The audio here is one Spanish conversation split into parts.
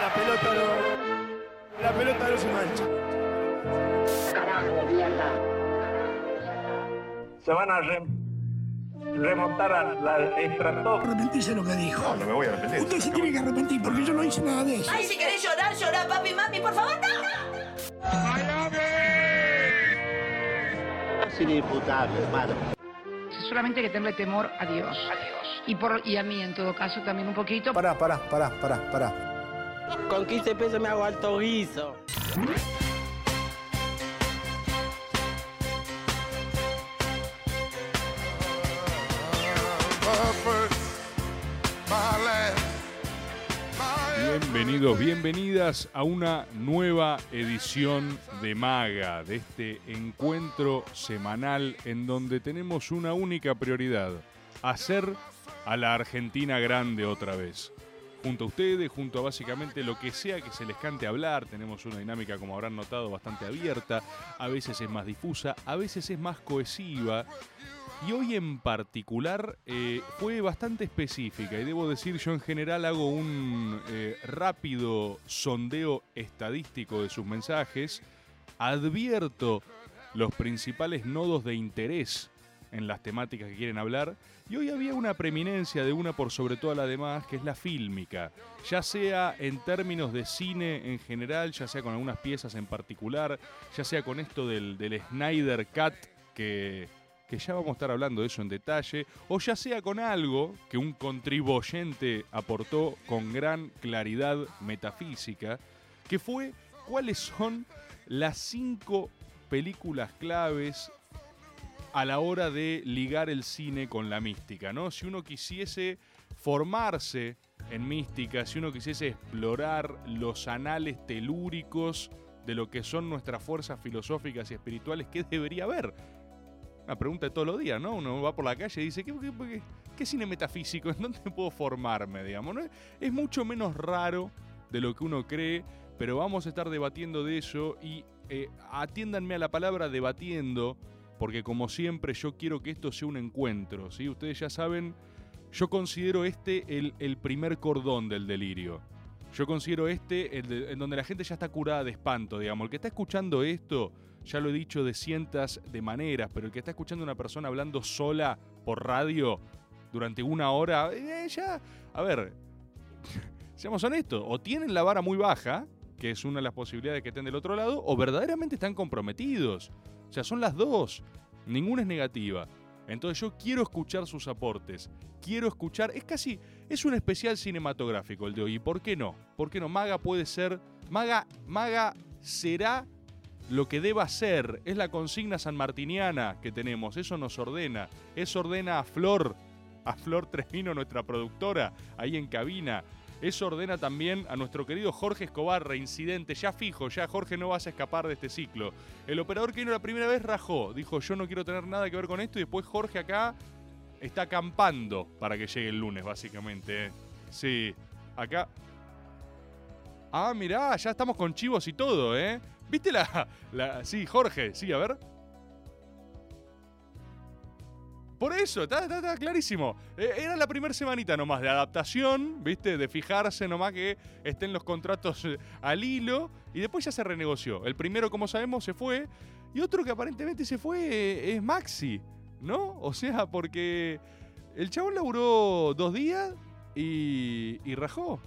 La pelota no. La pelota no se mancha. Carajo, mierda. se van a re- remontar a la estratosfera. Arrepentirse de lo que dijo. No, no me voy a arrepentir. Usted se tiene que arrepentir porque yo no hice nada de eso. Ay, si querés llorar, llorar, papi, mami, por favor, no. Es inimputable, hermano. Solamente hay que tenerle temor a Dios. Y, por, y a mí, en todo caso, también un poquito. Pará, pará, pará, pará, pará. Con 15 pesos me hago alto guiso. Bienvenidos, bienvenidas a una nueva edición de Maga, de este encuentro semanal en donde tenemos una única prioridad, hacer a la Argentina grande otra vez. Junto a ustedes, junto a básicamente lo que sea que se les cante hablar, tenemos una dinámica, como habrán notado, bastante abierta, a veces es más difusa, a veces es más cohesiva, y hoy en particular eh, fue bastante específica y debo decir yo en general hago un eh, rápido sondeo estadístico de sus mensajes, advierto los principales nodos de interés en las temáticas que quieren hablar y hoy había una preeminencia de una por sobre toda la demás que es la fílmica, ya sea en términos de cine en general, ya sea con algunas piezas en particular, ya sea con esto del, del Snyder Cut que que ya vamos a estar hablando de eso en detalle, o ya sea con algo que un contribuyente aportó con gran claridad metafísica, que fue cuáles son las cinco películas claves a la hora de ligar el cine con la mística, ¿no? Si uno quisiese formarse en mística, si uno quisiese explorar los anales telúricos de lo que son nuestras fuerzas filosóficas y espirituales, ¿qué debería haber? Una pregunta de todos los días, ¿no? Uno va por la calle y dice, ¿qué, cine metafísico? ¿En dónde puedo formarme, digamos? Es mucho menos raro de lo que uno cree, pero vamos a estar debatiendo de eso y eh, atiéndanme a la palabra debatiendo, porque como siempre yo quiero que esto sea un encuentro, ¿sí? Ustedes ya saben, yo considero este el, el primer cordón del delirio. Yo considero este el en donde la gente ya está curada de espanto, digamos. El que está escuchando esto, ya lo he dicho de cientos de maneras, pero el que está escuchando a una persona hablando sola por radio durante una hora, eh, ya, a ver, seamos honestos, o tienen la vara muy baja, que es una de las posibilidades que estén del otro lado, o verdaderamente están comprometidos. O sea, son las dos. Ninguna es negativa. Entonces yo quiero escuchar sus aportes. Quiero escuchar. Es casi. Es un especial cinematográfico el de hoy. ¿Y por qué no? ¿Por qué no? Maga puede ser. Maga. Maga será lo que deba ser. Es la consigna sanmartiniana que tenemos. Eso nos ordena. Eso ordena a Flor. A Flor Trevino, nuestra productora, ahí en cabina. Eso ordena también a nuestro querido Jorge Escobar, reincidente, ya fijo, ya Jorge no vas a escapar de este ciclo. El operador que vino la primera vez rajó, dijo yo no quiero tener nada que ver con esto y después Jorge acá está acampando para que llegue el lunes, básicamente. ¿eh? Sí, acá... Ah, mirá, ya estamos con chivos y todo, ¿eh? ¿Viste la... la... Sí, Jorge, sí, a ver. Por eso, está, está- clarísimo. Eh, era la primera semanita nomás de adaptación, ¿viste? De fijarse nomás que estén los contratos eh, al hilo y después ya se renegoció. El primero, como sabemos, se fue y otro que aparentemente se fue eh, es Maxi, ¿no? O sea, porque el chabón laburó dos días y, y rajó.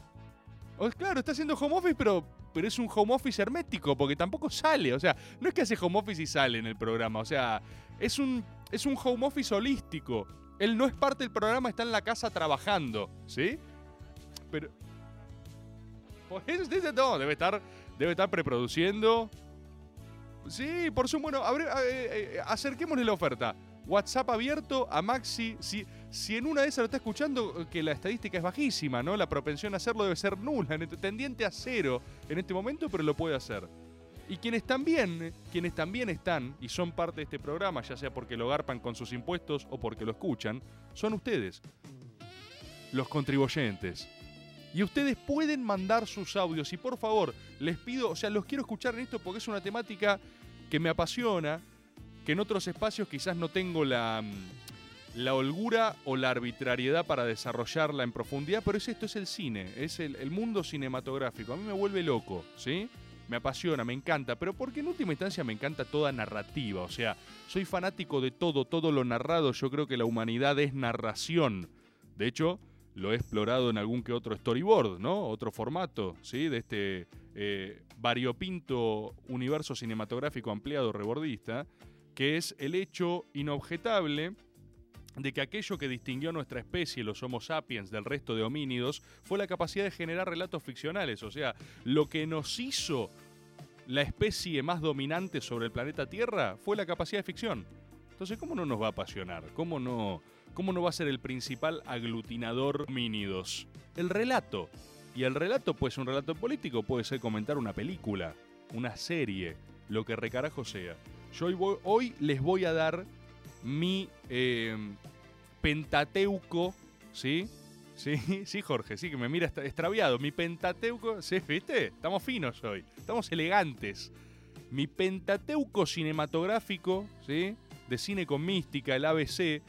Claro, está haciendo home office, pero, pero es un home office hermético, porque tampoco sale. O sea, no es que hace home office y sale en el programa. O sea, es un, es un home office holístico. Él no es parte del programa, está en la casa trabajando, ¿sí? Pero. Por eso, dice, no, debe estar, debe estar preproduciendo. Sí, por su bueno, abre- eh, eh, acerquémosle la oferta. WhatsApp abierto a Maxi. Si, si en una de esas lo está escuchando, eh, que la estadística es bajísima, ¿no? La propensión a hacerlo debe ser nula, en- tendiente a cero en este momento, pero lo puede hacer. Y quienes también, quienes también están y son parte de este programa, ya sea porque lo garpan con sus impuestos o porque lo escuchan, son ustedes, los contribuyentes. Y ustedes pueden mandar sus audios y por favor, les pido, o sea, los quiero escuchar en esto porque es una temática que me apasiona, que en otros espacios quizás no tengo la, mm, la holgura o la arbitrariedad para desarrollarla en profundidad, pero es esto, es el cine, es el, mundo cinematográfico. A mí me vuelve loco, ¿sí? Me apasiona, me encanta, pero porque en última instancia me encanta toda narrativa, o sea, soy fanático de todo, todo lo narrado, yo creo que la humanidad es narración. De hecho, lo he explorado en algún que otro storyboard, ¿no? Otro formato, ¿sí? De este eh, variopinto universo cinematográfico ampliado rebordista, que es el hecho inobjetable de que aquello que distinguió a nuestra especie, los Homo sapiens, del resto de homínidos, fue la capacidad de generar relatos ficcionales. O sea, lo que nos hizo la especie más dominante sobre el planeta Tierra fue la capacidad de ficción. Entonces, ¿cómo no nos va a apasionar? ¿Cómo no, cómo no va a ser el principal aglutinador homínidos? El relato. Y el relato puede ser un relato político, puede ser comentar una película, una serie, lo que recarajo sea. Yo hoy, les voy a dar mi eh, pentateuco, ¿sí? Sí, sí, Jorge, sí, que me mira extraviado. Mi pentateuco, ¿sí? ¿Viste? Estamos finos hoy, estamos elegantes. Mi pentateuco cinematográfico, ¿sí? De cine con mística, el ABC.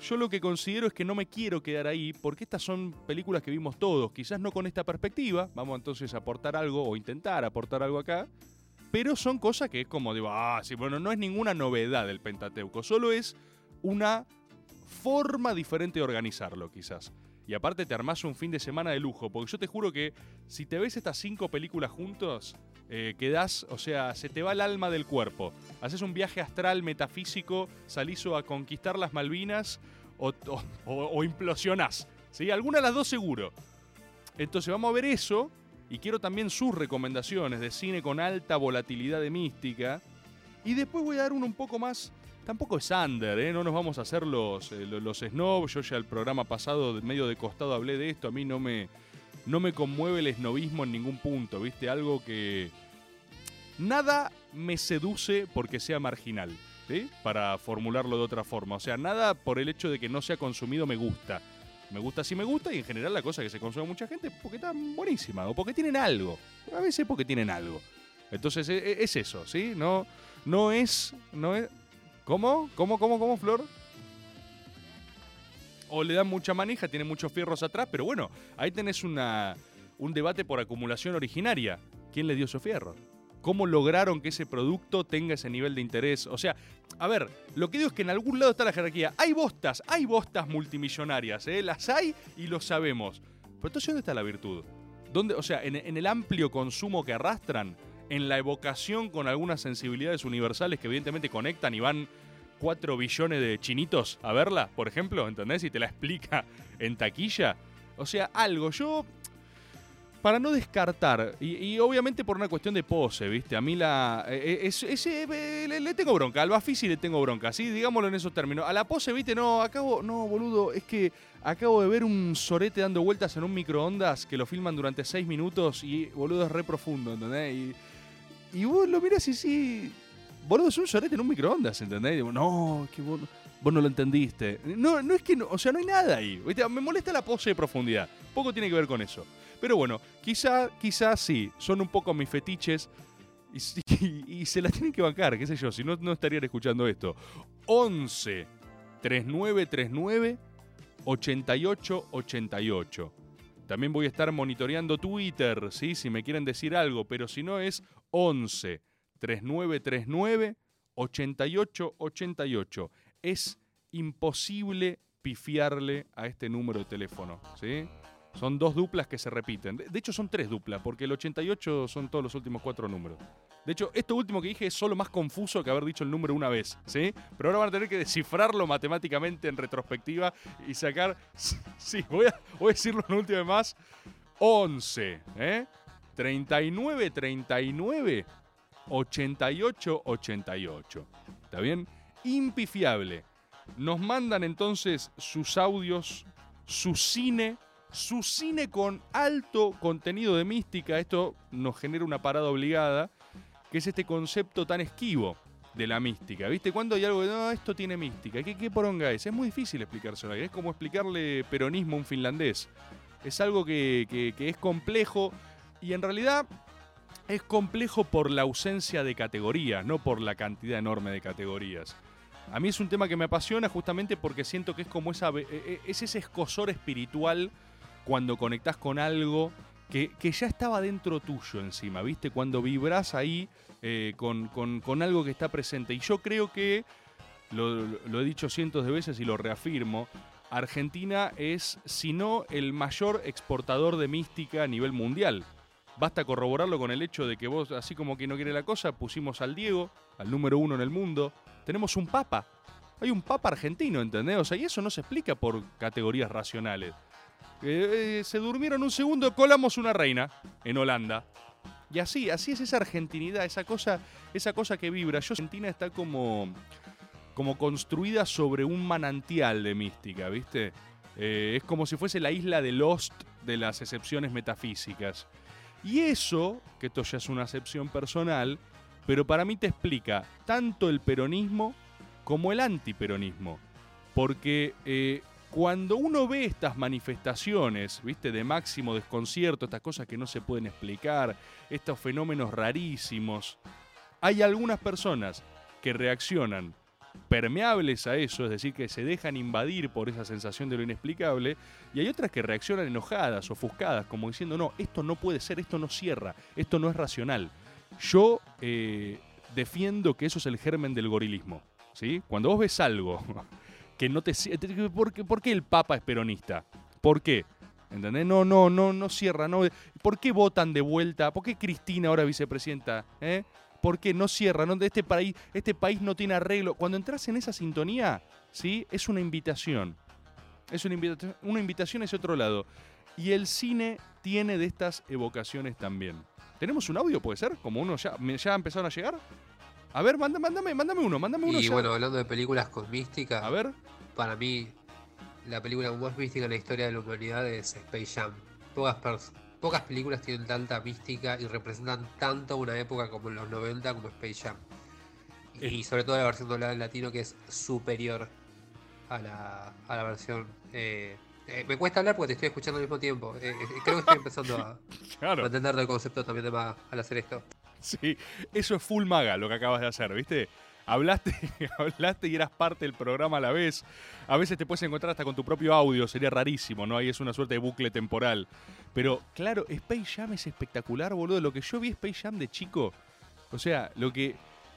Yo lo que considero es que no me quiero quedar ahí porque estas son películas que vimos todos, quizás no con esta perspectiva, vamos entonces a aportar algo o intentar aportar algo acá, pero son cosas que es como digo, ah, sí, bueno, no es ninguna novedad del Pentateuco, solo es una forma diferente de organizarlo, quizás. Y aparte te armás un fin de semana de lujo, porque yo te juro que si te ves estas cinco películas juntos, eh, quedás, o sea, se te va el alma del cuerpo. Haces un viaje astral metafísico, salís a conquistar las Malvinas o, o- o- o implosionás. ¿sí? Alguna de las dos seguro. Entonces vamos a ver eso y quiero también sus recomendaciones de cine con alta volatilidad de mística. Y después voy a dar uno un poco más. Tampoco es under, ¿eh? no nos vamos a hacer los, eh, lo- los snobs. Yo ya el programa pasado, medio de costado, hablé de esto. A mí no me, no me conmueve el snobismo en ningún punto, ¿viste? Algo que. Nada me seduce porque sea marginal, ¿sí? Para formularlo de otra forma. O sea, nada por el hecho de que no sea consumido me gusta. Me gusta si me gusta y en general la cosa que se consume mucha gente porque está buenísima o porque tienen algo. A veces porque tienen algo. Entonces e- e- es eso, ¿sí? No, no es, no es. ¿Cómo? ¿Cómo, cómo, cómo, Flor? O le dan mucha manija, tiene muchos fierros atrás, pero bueno, ahí tenés una, un debate por acumulación originaria. ¿Quién le dio esos fierros? ¿Cómo lograron que ese producto tenga ese nivel de interés? O sea, a ver, lo que digo es que en algún lado está la jerarquía. Hay bostas, hay bostas multimillonarias, ¿eh? Las hay y lo sabemos. Pero entonces, ¿dónde está la virtud? ¿Dónde, o sea, en, el amplio consumo que arrastran, en la evocación con algunas sensibilidades universales que evidentemente conectan y van 4 billones de chinitos a verla, por ejemplo, ¿entendés? Y te la explica en taquilla. O sea, algo. Yo, para no descartar, y, obviamente por una cuestión de pose, ¿viste? A mí la. eh, es- ese, eh, le, tengo bronca. Al Bafisi le tengo bronca, ¿sí? Digámoslo en esos términos. A la pose, ¿viste? No, acabo. No, boludo, es que acabo de ver un sorete dando vueltas en un microondas que lo filman durante 6 minutos y, boludo, es re profundo, ¿entendés? Y, y vos lo mirás y sí. Boludo, es un sorete en un microondas, ¿entendés? Digo, no, es que vos no lo entendiste. No, no es que no, o sea, no hay nada ahí. ¿viste? Me molesta la pose de profundidad. Poco tiene que ver con eso. Pero bueno, quizá, quizá sí, son un poco mis fetiches y, y se las tienen que bancar, qué sé yo, si no, no estarían escuchando esto. 11 3939 8888. También voy a estar monitoreando Twitter, ¿sí? si me quieren decir algo, pero si no es 11 3939 8888. Es imposible pifiarle a este número de teléfono, ¿sí? Son dos duplas que se repiten. De hecho, son tres duplas, porque el 88 son todos los últimos cuatro números. De hecho, esto último que dije es solo más confuso que haber dicho el número una vez, ¿sí? Pero ahora van a tener que descifrarlo matemáticamente en retrospectiva y sacar. Sí, voy a, voy a decirlo una última vez más. 11, ¿eh? 39, 39, 88, 88. ¿Está bien? Impifiable. Nos mandan entonces sus audios, su cine, su cine con alto contenido de mística. Esto nos genera una parada obligada, que es este concepto tan esquivo de la mística. ¿Viste? Cuando hay algo de, no, esto tiene mística. ¿Qué, qué poronga es? Es muy difícil explicárselo. Es como explicarle peronismo a un finlandés. Es algo que, que- es complejo y en realidad es complejo por la ausencia de categorías, no por la cantidad enorme de categorías. A mí es un tema que me apasiona justamente porque siento que es como esa, eh, eh, es ese escosor espiritual cuando conectás con algo que, que ya estaba dentro tuyo encima, ¿viste? Cuando vibras ahí eh, con, con- con algo que está presente. Y yo creo que, lo, lo he dicho cientos de veces y lo reafirmo, Argentina es, si no, el mayor exportador de mística a nivel mundial. Basta corroborarlo con el hecho de que vos, así como que no quiere la cosa, pusimos al Diego, al número uno en el mundo. Tenemos un papa. Hay un papa argentino, ¿entendés? O sea, y eso no se explica por categorías racionales. Eh, eh, se durmieron un segundo, colamos una reina en Holanda. Y así, así es esa argentinidad, esa cosa, esa cosa que vibra. Yo Argentina está como, como construida sobre un manantial de mística, ¿viste? Eh, es como si fuese la isla de Lost de las excepciones metafísicas. Y eso, que esto ya es una acepción personal, pero para mí te explica tanto el peronismo como el antiperonismo. Porque cuando uno ve estas manifestaciones, ¿viste? De máximo desconcierto, estas cosas que no se pueden explicar, estos fenómenos rarísimos, hay algunas personas que reaccionan permeables a eso, es decir, que se dejan invadir por esa sensación de lo inexplicable, y hay otras que reaccionan enojadas, ofuscadas, como diciendo, no, esto no puede ser, esto no cierra, esto no es racional. Yo eh, defiendo que eso es el germen del gorilismo, ¿sí? Cuando vos ves algo que no te... ¿Por qué, el Papa es peronista? ¿Por qué? ¿Entendés? No, no, no, no cierra. No. ¿Por qué votan de vuelta? ¿Por qué Cristina ahora vicepresidenta? ¿Eh? ¿Por qué no cierra? No, este, país, este país no tiene arreglo. Cuando entras en esa sintonía, ¿sí? Es una invitación. Es una invitación, una invitación otro lado. Y el cine tiene de estas evocaciones también. ¿Tenemos un audio, puede ser? Como uno ya, ya empezaron a llegar. A ver, manda- mándame, mándame uno, mándame uno Y ya. bueno, hablando de películas con mística, A ver. para mí la película más mística en la historia de la humanidad es Space Jam. Pocas, películas tienen tanta mística y representan tanto una época como en los 90 como Space Jam. Y, sobre todo la versión doblada en latino que es superior a la, a la versión... eh, eh, me cuesta hablar porque te estoy escuchando al mismo tiempo. Eh, eh, creo que estoy empezando a, Claro. a entender del concepto también de al hacer esto. Sí, eso es full maga lo que acabas de hacer, ¿viste? Hablaste, hablaste y eras parte del programa a la vez. A veces te puedes encontrar hasta con tu propio audio, sería rarísimo, ¿no? Ahí es una suerte de bucle temporal. Pero claro, Space Jam es espectacular, boludo. Lo que yo vi Space Jam de chico, o sea, lo que,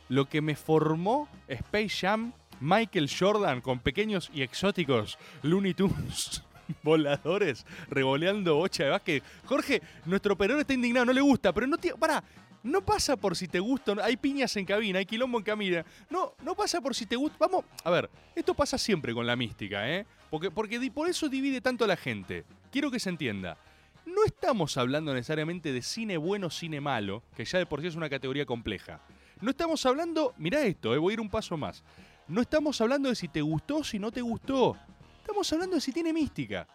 lo que me formó Space Jam, Michael Jordan con pequeños y exóticos Looney Tunes. Voladores revoleando bocha de básquet. Jorge, nuestro perón está indignado, no le gusta, pero no tiene. Pará, no pasa por si te gusta. Hay piñas en cabina, hay quilombo en cabina. No, no pasa por si te gusta. Vamos, a ver, esto pasa siempre con la mística, ¿eh? Porque, porque por eso divide tanto a la gente. Quiero que se entienda. No estamos hablando necesariamente de cine bueno, cine malo, que ya de por sí es una categoría compleja. No estamos hablando, mirá esto, eh, voy a ir un paso más. No estamos hablando de si te gustó si no te gustó. Estamos hablando de si tiene mística.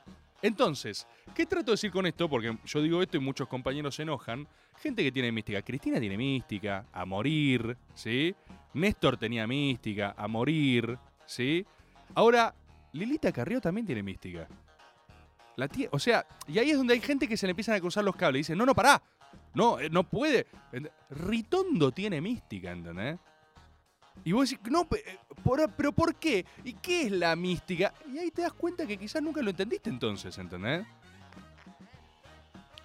Entonces, ¿qué trato de decir con esto? Porque yo digo esto y muchos compañeros se enojan. Gente que tiene mística. Cristina tiene mística, a morir, ¿sí? Néstor tenía mística, a morir, ¿sí? Ahora, Lilita Carrió también tiene mística. La tie- o sea, y ahí es donde hay gente que se le empiezan a cruzar los cables y dicen, no, no, pará. No, eh, no puede. Ritondo tiene mística, ¿entendés? Y vos decís, no, eh, pero ¿por qué? ¿Y qué es la mística? Y ahí te das cuenta que quizás nunca lo entendiste entonces, ¿entendés?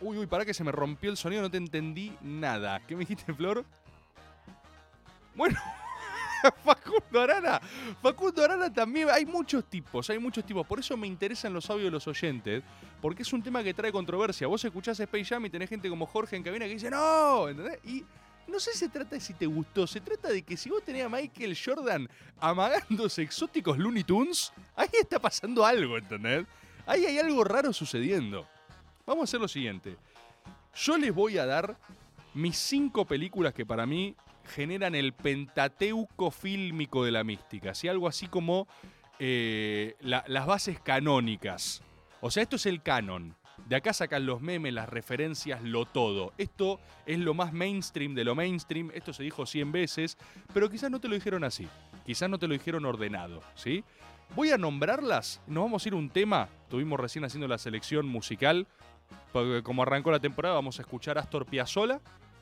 Uy, uy, pará que se me rompió el sonido, no te entendí nada. ¿Qué me dijiste, Flor? Bueno, Facundo Arana. Facundo Arana también. Hay muchos tipos, hay muchos tipos. Por eso me interesan los audios de los oyentes, porque es un tema que trae controversia. Vos escuchás Space Jam y tenés gente como Jorge en cabina que dice, no, ¿entendés? Y no sé si se trata de si te gustó, se trata de que si vos tenías a Michael Jordan amagándose exóticos Looney Tunes, ahí está pasando algo, ¿entendés? Ahí hay algo raro sucediendo. Vamos a hacer lo siguiente. Yo les voy a dar mis cinco películas que para mí generan el pentateuco fílmico de la mística. ¿sí? Algo así como eh, la- las bases canónicas. O sea, esto es el canon. De acá sacan los memes, las referencias, lo todo. Esto es lo más mainstream de lo mainstream. Esto se dijo 100 veces, pero quizás no te lo dijeron así. Quizás no te lo dijeron ordenado, ¿sí? Voy a nombrarlas. Nos vamos a ir un tema. Estuvimos recién haciendo la selección musical. Porque como arrancó la temporada, vamos a escuchar a Astor Piazzolla,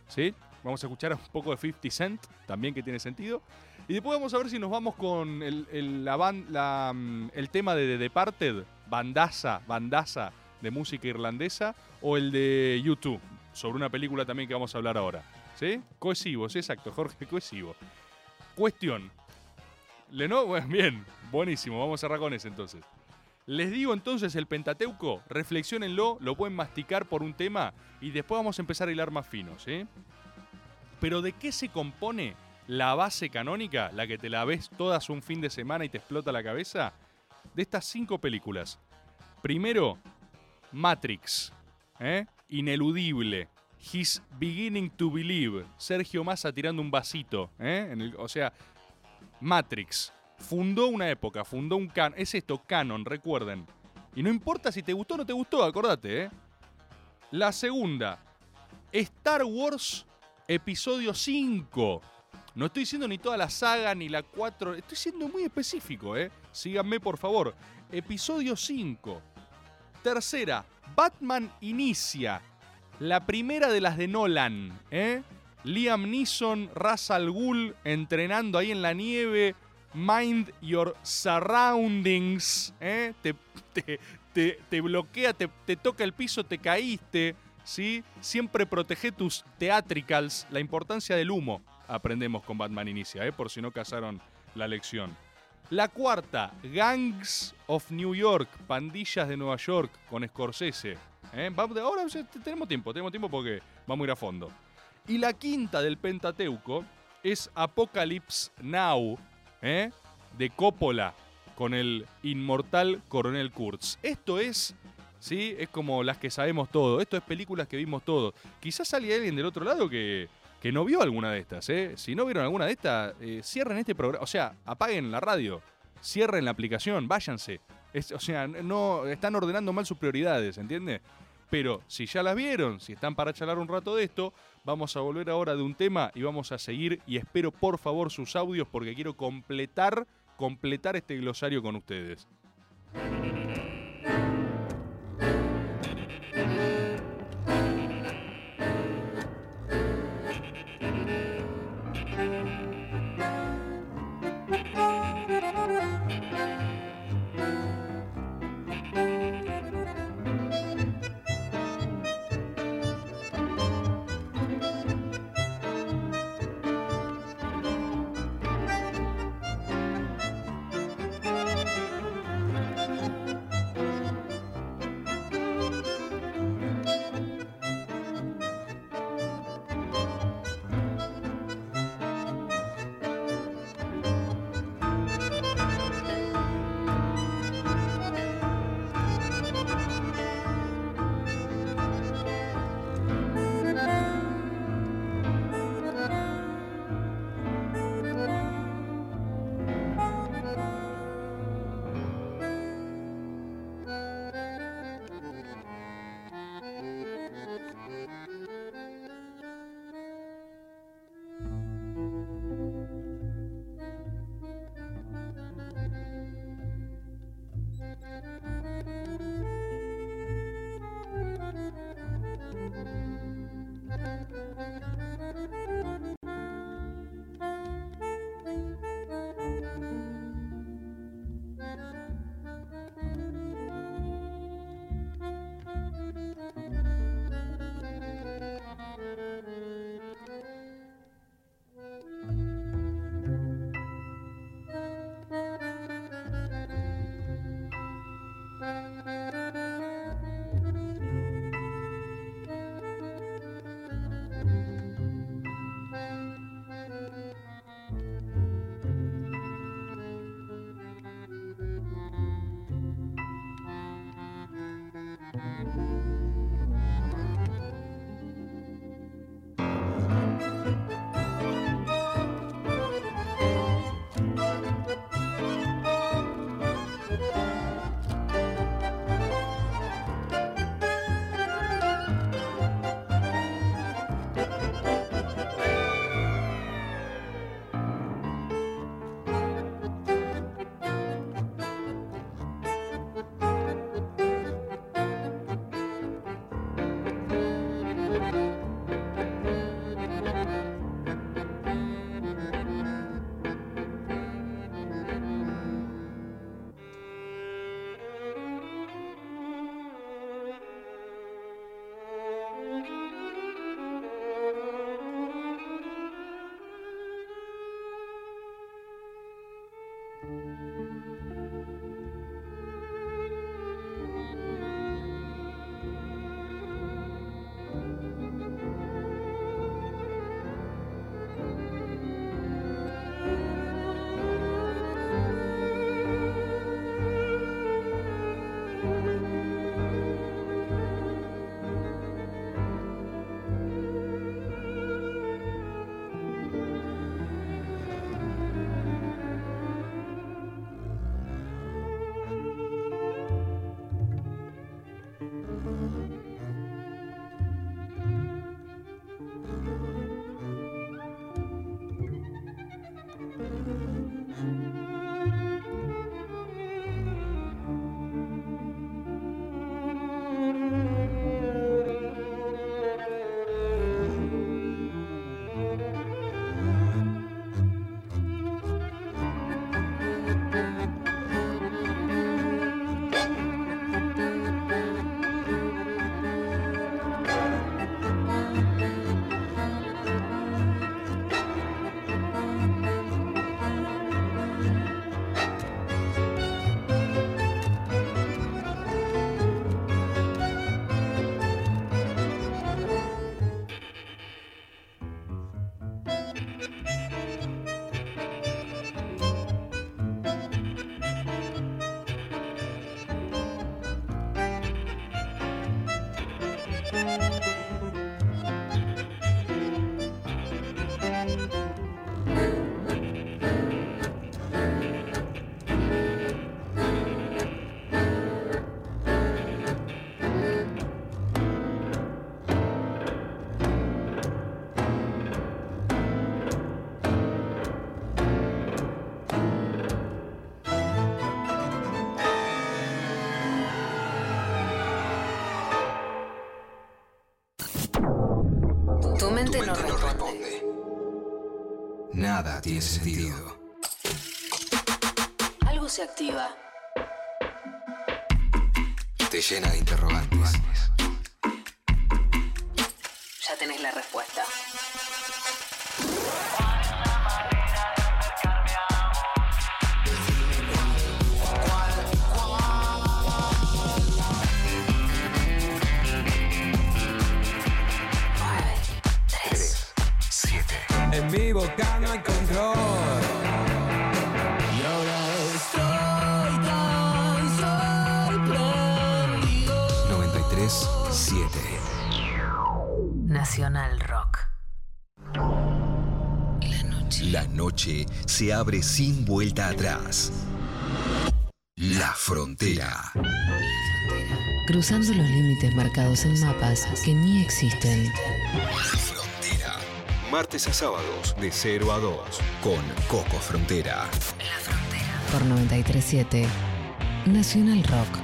¿sí? Vamos a escuchar un poco de 50 Cent, también que tiene sentido. Y después vamos a ver si nos vamos con el, el- mm, el tema de The Departed, bandaza, bandaza de música irlandesa, o el de YouTube, sobre una película también que vamos a hablar ahora. ¿Sí? Cohesivo, sí, exacto, Jorge, cohesivo. Cuestión. Leno, bueno, bien, buenísimo, vamos a cerrar con ese entonces. Les digo entonces el Pentateuco, reflexionenlo, lo pueden masticar por un tema y después vamos a empezar a hilar más fino, ¿sí? Pero ¿de qué se compone la base canónica, la que te la ves todas un fin de semana y te explota la cabeza? De estas cinco películas. Primero, Matrix, ¿eh? Ineludible. He's beginning to believe. Sergio Massa tirando un vasito, ¿eh? En el- o sea, Matrix. Fundó una época, fundó un canon. Es esto, canon, recuerden. Y no importa si te gustó o no te gustó, acordate, ¿eh? La segunda, Star Wars Episodio 5. No estoy diciendo ni toda la saga ni la 4. Estoy siendo muy específico, ¿eh? Síganme, por favor. Episodio 5. Tercera, Batman Inicia. La primera de las de Nolan, ¿eh? Liam Neeson, Ra's al Ghul entrenando ahí en la nieve. Mind your surroundings, ¿eh? Te, bloquea, te, te toca el piso, te caíste, ¿sí? Siempre protege tus theatricals, la importancia del humo. Aprendemos con Batman Inicia, ¿eh? Por si no casaron la lección. La cuarta, Gangs of New York, pandillas de Nueva York con Scorsese. ¿eh? Ahora tenemos tiempo, tenemos tiempo porque vamos a ir a fondo. Y la quinta del Pentateuco es Apocalypse Now, ¿eh? de Coppola con el inmortal Coronel Kurtz. Esto es, ¿sí? Es como las que sabemos todo. Esto es películas que vimos todos. Quizás hay alguien del otro lado que, no vio alguna de estas, ¿eh? Si no vieron alguna de estas, eh, cierren este programa. O sea, apaguen la radio, cierren la aplicación, váyanse. Es- o sea, no están ordenando mal sus prioridades, ¿entiende? Pero si ya las vieron, si están para charlar un rato de esto, vamos a volver ahora de un tema y vamos a seguir. Y espero por favor sus audios porque quiero completar, completar este glosario con ustedes. Tiene sentido. Algo se activa. Te llena de interrogantes. Abre sin vuelta atrás. La frontera. Cruzando los límites marcados en mapas que ni existen. Frontera. Martes a sábados de 0 a 2 con Coco Frontera. Por 937 Nacional Rock.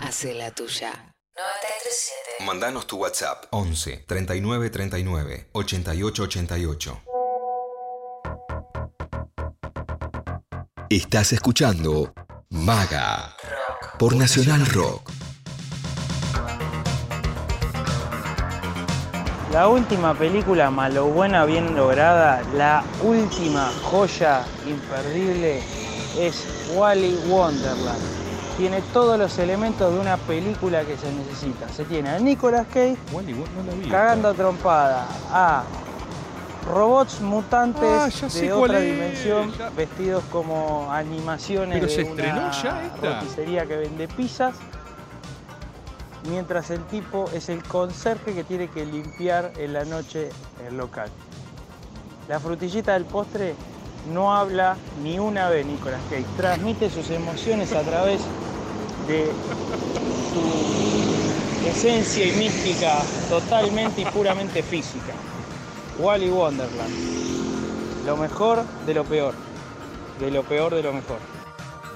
Hace la tuya. 937. Mandanos tu WhatsApp 11 39 39 88 88. Estás escuchando Maga por Nacional Rock. La última película malo buena bien lograda, la última joya imperdible es Wally Wonderland. Tiene todos los elementos de una película que se necesita. Se tiene a Nicolas Cage cagando a trompada, a robots mutantes Ah, de otra dimensión ya- vestidos como animaciones Pero de se una estrenó ya esta. roticería que vende pizzas mientras el tipo es el conserje que tiene que limpiar en la noche el local. La frutillita del postre no habla ni una vez Nicolas Cage, transmite sus emociones a través de su esencia y mística totalmente y puramente física. Wally Wonderland. Lo mejor de lo peor. De lo peor de lo mejor.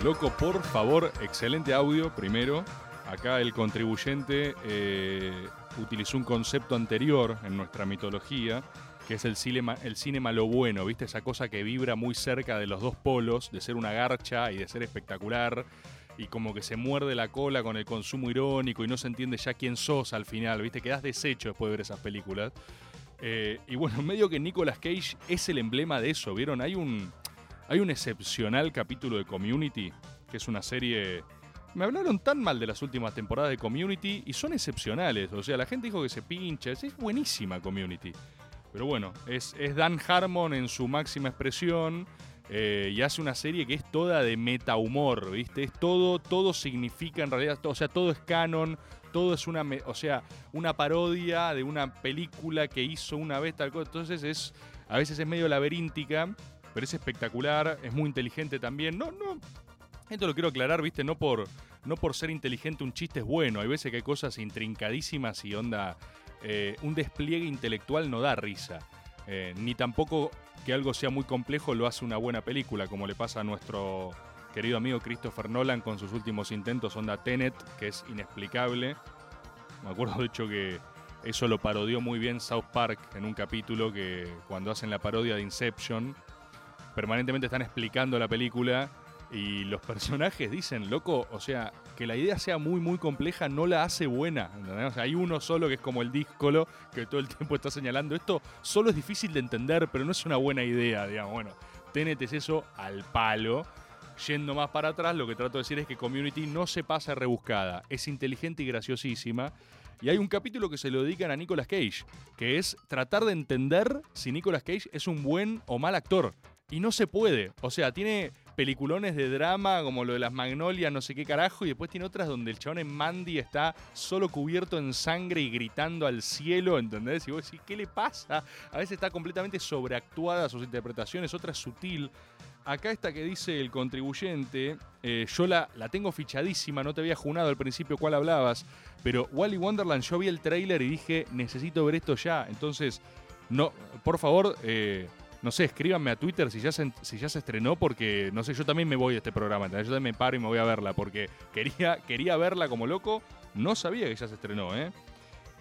Loco, por favor, excelente audio primero. Acá el contribuyente eh, utilizó un concepto anterior en nuestra mitología, que es el cinema, el cinema lo bueno, ¿viste? Esa cosa que vibra muy cerca de los dos polos, de ser una garcha y de ser espectacular, y como que se muerde la cola con el consumo irónico y no se entiende ya quién sos al final, ¿viste? Quedás deshecho después de ver esas películas. Eh, y bueno, medio que Nicolas Cage es el emblema de eso, ¿vieron? Hay un, hay un excepcional capítulo de Community, que es una serie... Me hablaron tan mal de las últimas temporadas de Community y son excepcionales. O sea, la gente dijo que se pincha. Es buenísima Community. Pero bueno, es, es Dan Harmon en su máxima expresión. Eh, y hace una serie que es toda de metahumor, ¿viste? Es todo, todo significa en realidad, o sea, todo es canon, todo es una, o sea, una parodia de una película que hizo una vez tal cosa. Entonces es, a veces es medio laberíntica, pero es espectacular, es muy inteligente también. No, no, esto lo quiero aclarar, ¿viste? No por, no por ser inteligente un chiste es bueno. Hay veces que hay cosas intrincadísimas y onda. eh, un despliegue intelectual no da risa. Eh, ni tampoco que algo sea muy complejo lo hace una buena película, como le pasa a nuestro querido amigo Christopher Nolan con sus últimos intentos, onda Tenet, que es inexplicable. Me acuerdo de hecho que eso lo parodió muy bien South Park en un capítulo que cuando hacen la parodia de Inception, permanentemente están explicando la película y los personajes dicen, loco, o sea, que la idea sea muy, muy compleja no la hace buena. hay uno solo que es como el díscolo que todo el tiempo está señalando esto. Solo es difícil de entender, pero no es una buena idea, digamos. Bueno, TNT es eso al palo. Yendo más para atrás, lo que trato de decir es que Community no se pasa rebuscada. Es inteligente y graciosísima. Y hay un capítulo que se lo dedican a Nicolas Cage, que es tratar de entender si Nicolas Cage es un buen o mal actor. Y no se puede. O sea, tiene peliculones de drama como lo de las magnolias, no sé qué carajo, y después tiene otras donde el chabón en Mandy está solo cubierto en sangre y gritando al cielo, ¿entendés? Y vos decís, ¿qué le pasa? A veces está completamente sobreactuada sus interpretaciones, otra es sutil. Acá esta que dice el contribuyente, eh, yo la, la tengo fichadísima, no te había junado al principio cuál hablabas, pero Wally Wonderland, yo vi el tráiler y dije, necesito ver esto ya. Entonces, no, por favor, eh, no sé, escríbanme a Twitter si ya, se, estrenó, porque, no sé, yo también me voy de este programa, ¿entendés? yo también me paro y me voy a verla, porque quería, quería verla como loco, no sabía que ya se estrenó, ¿eh?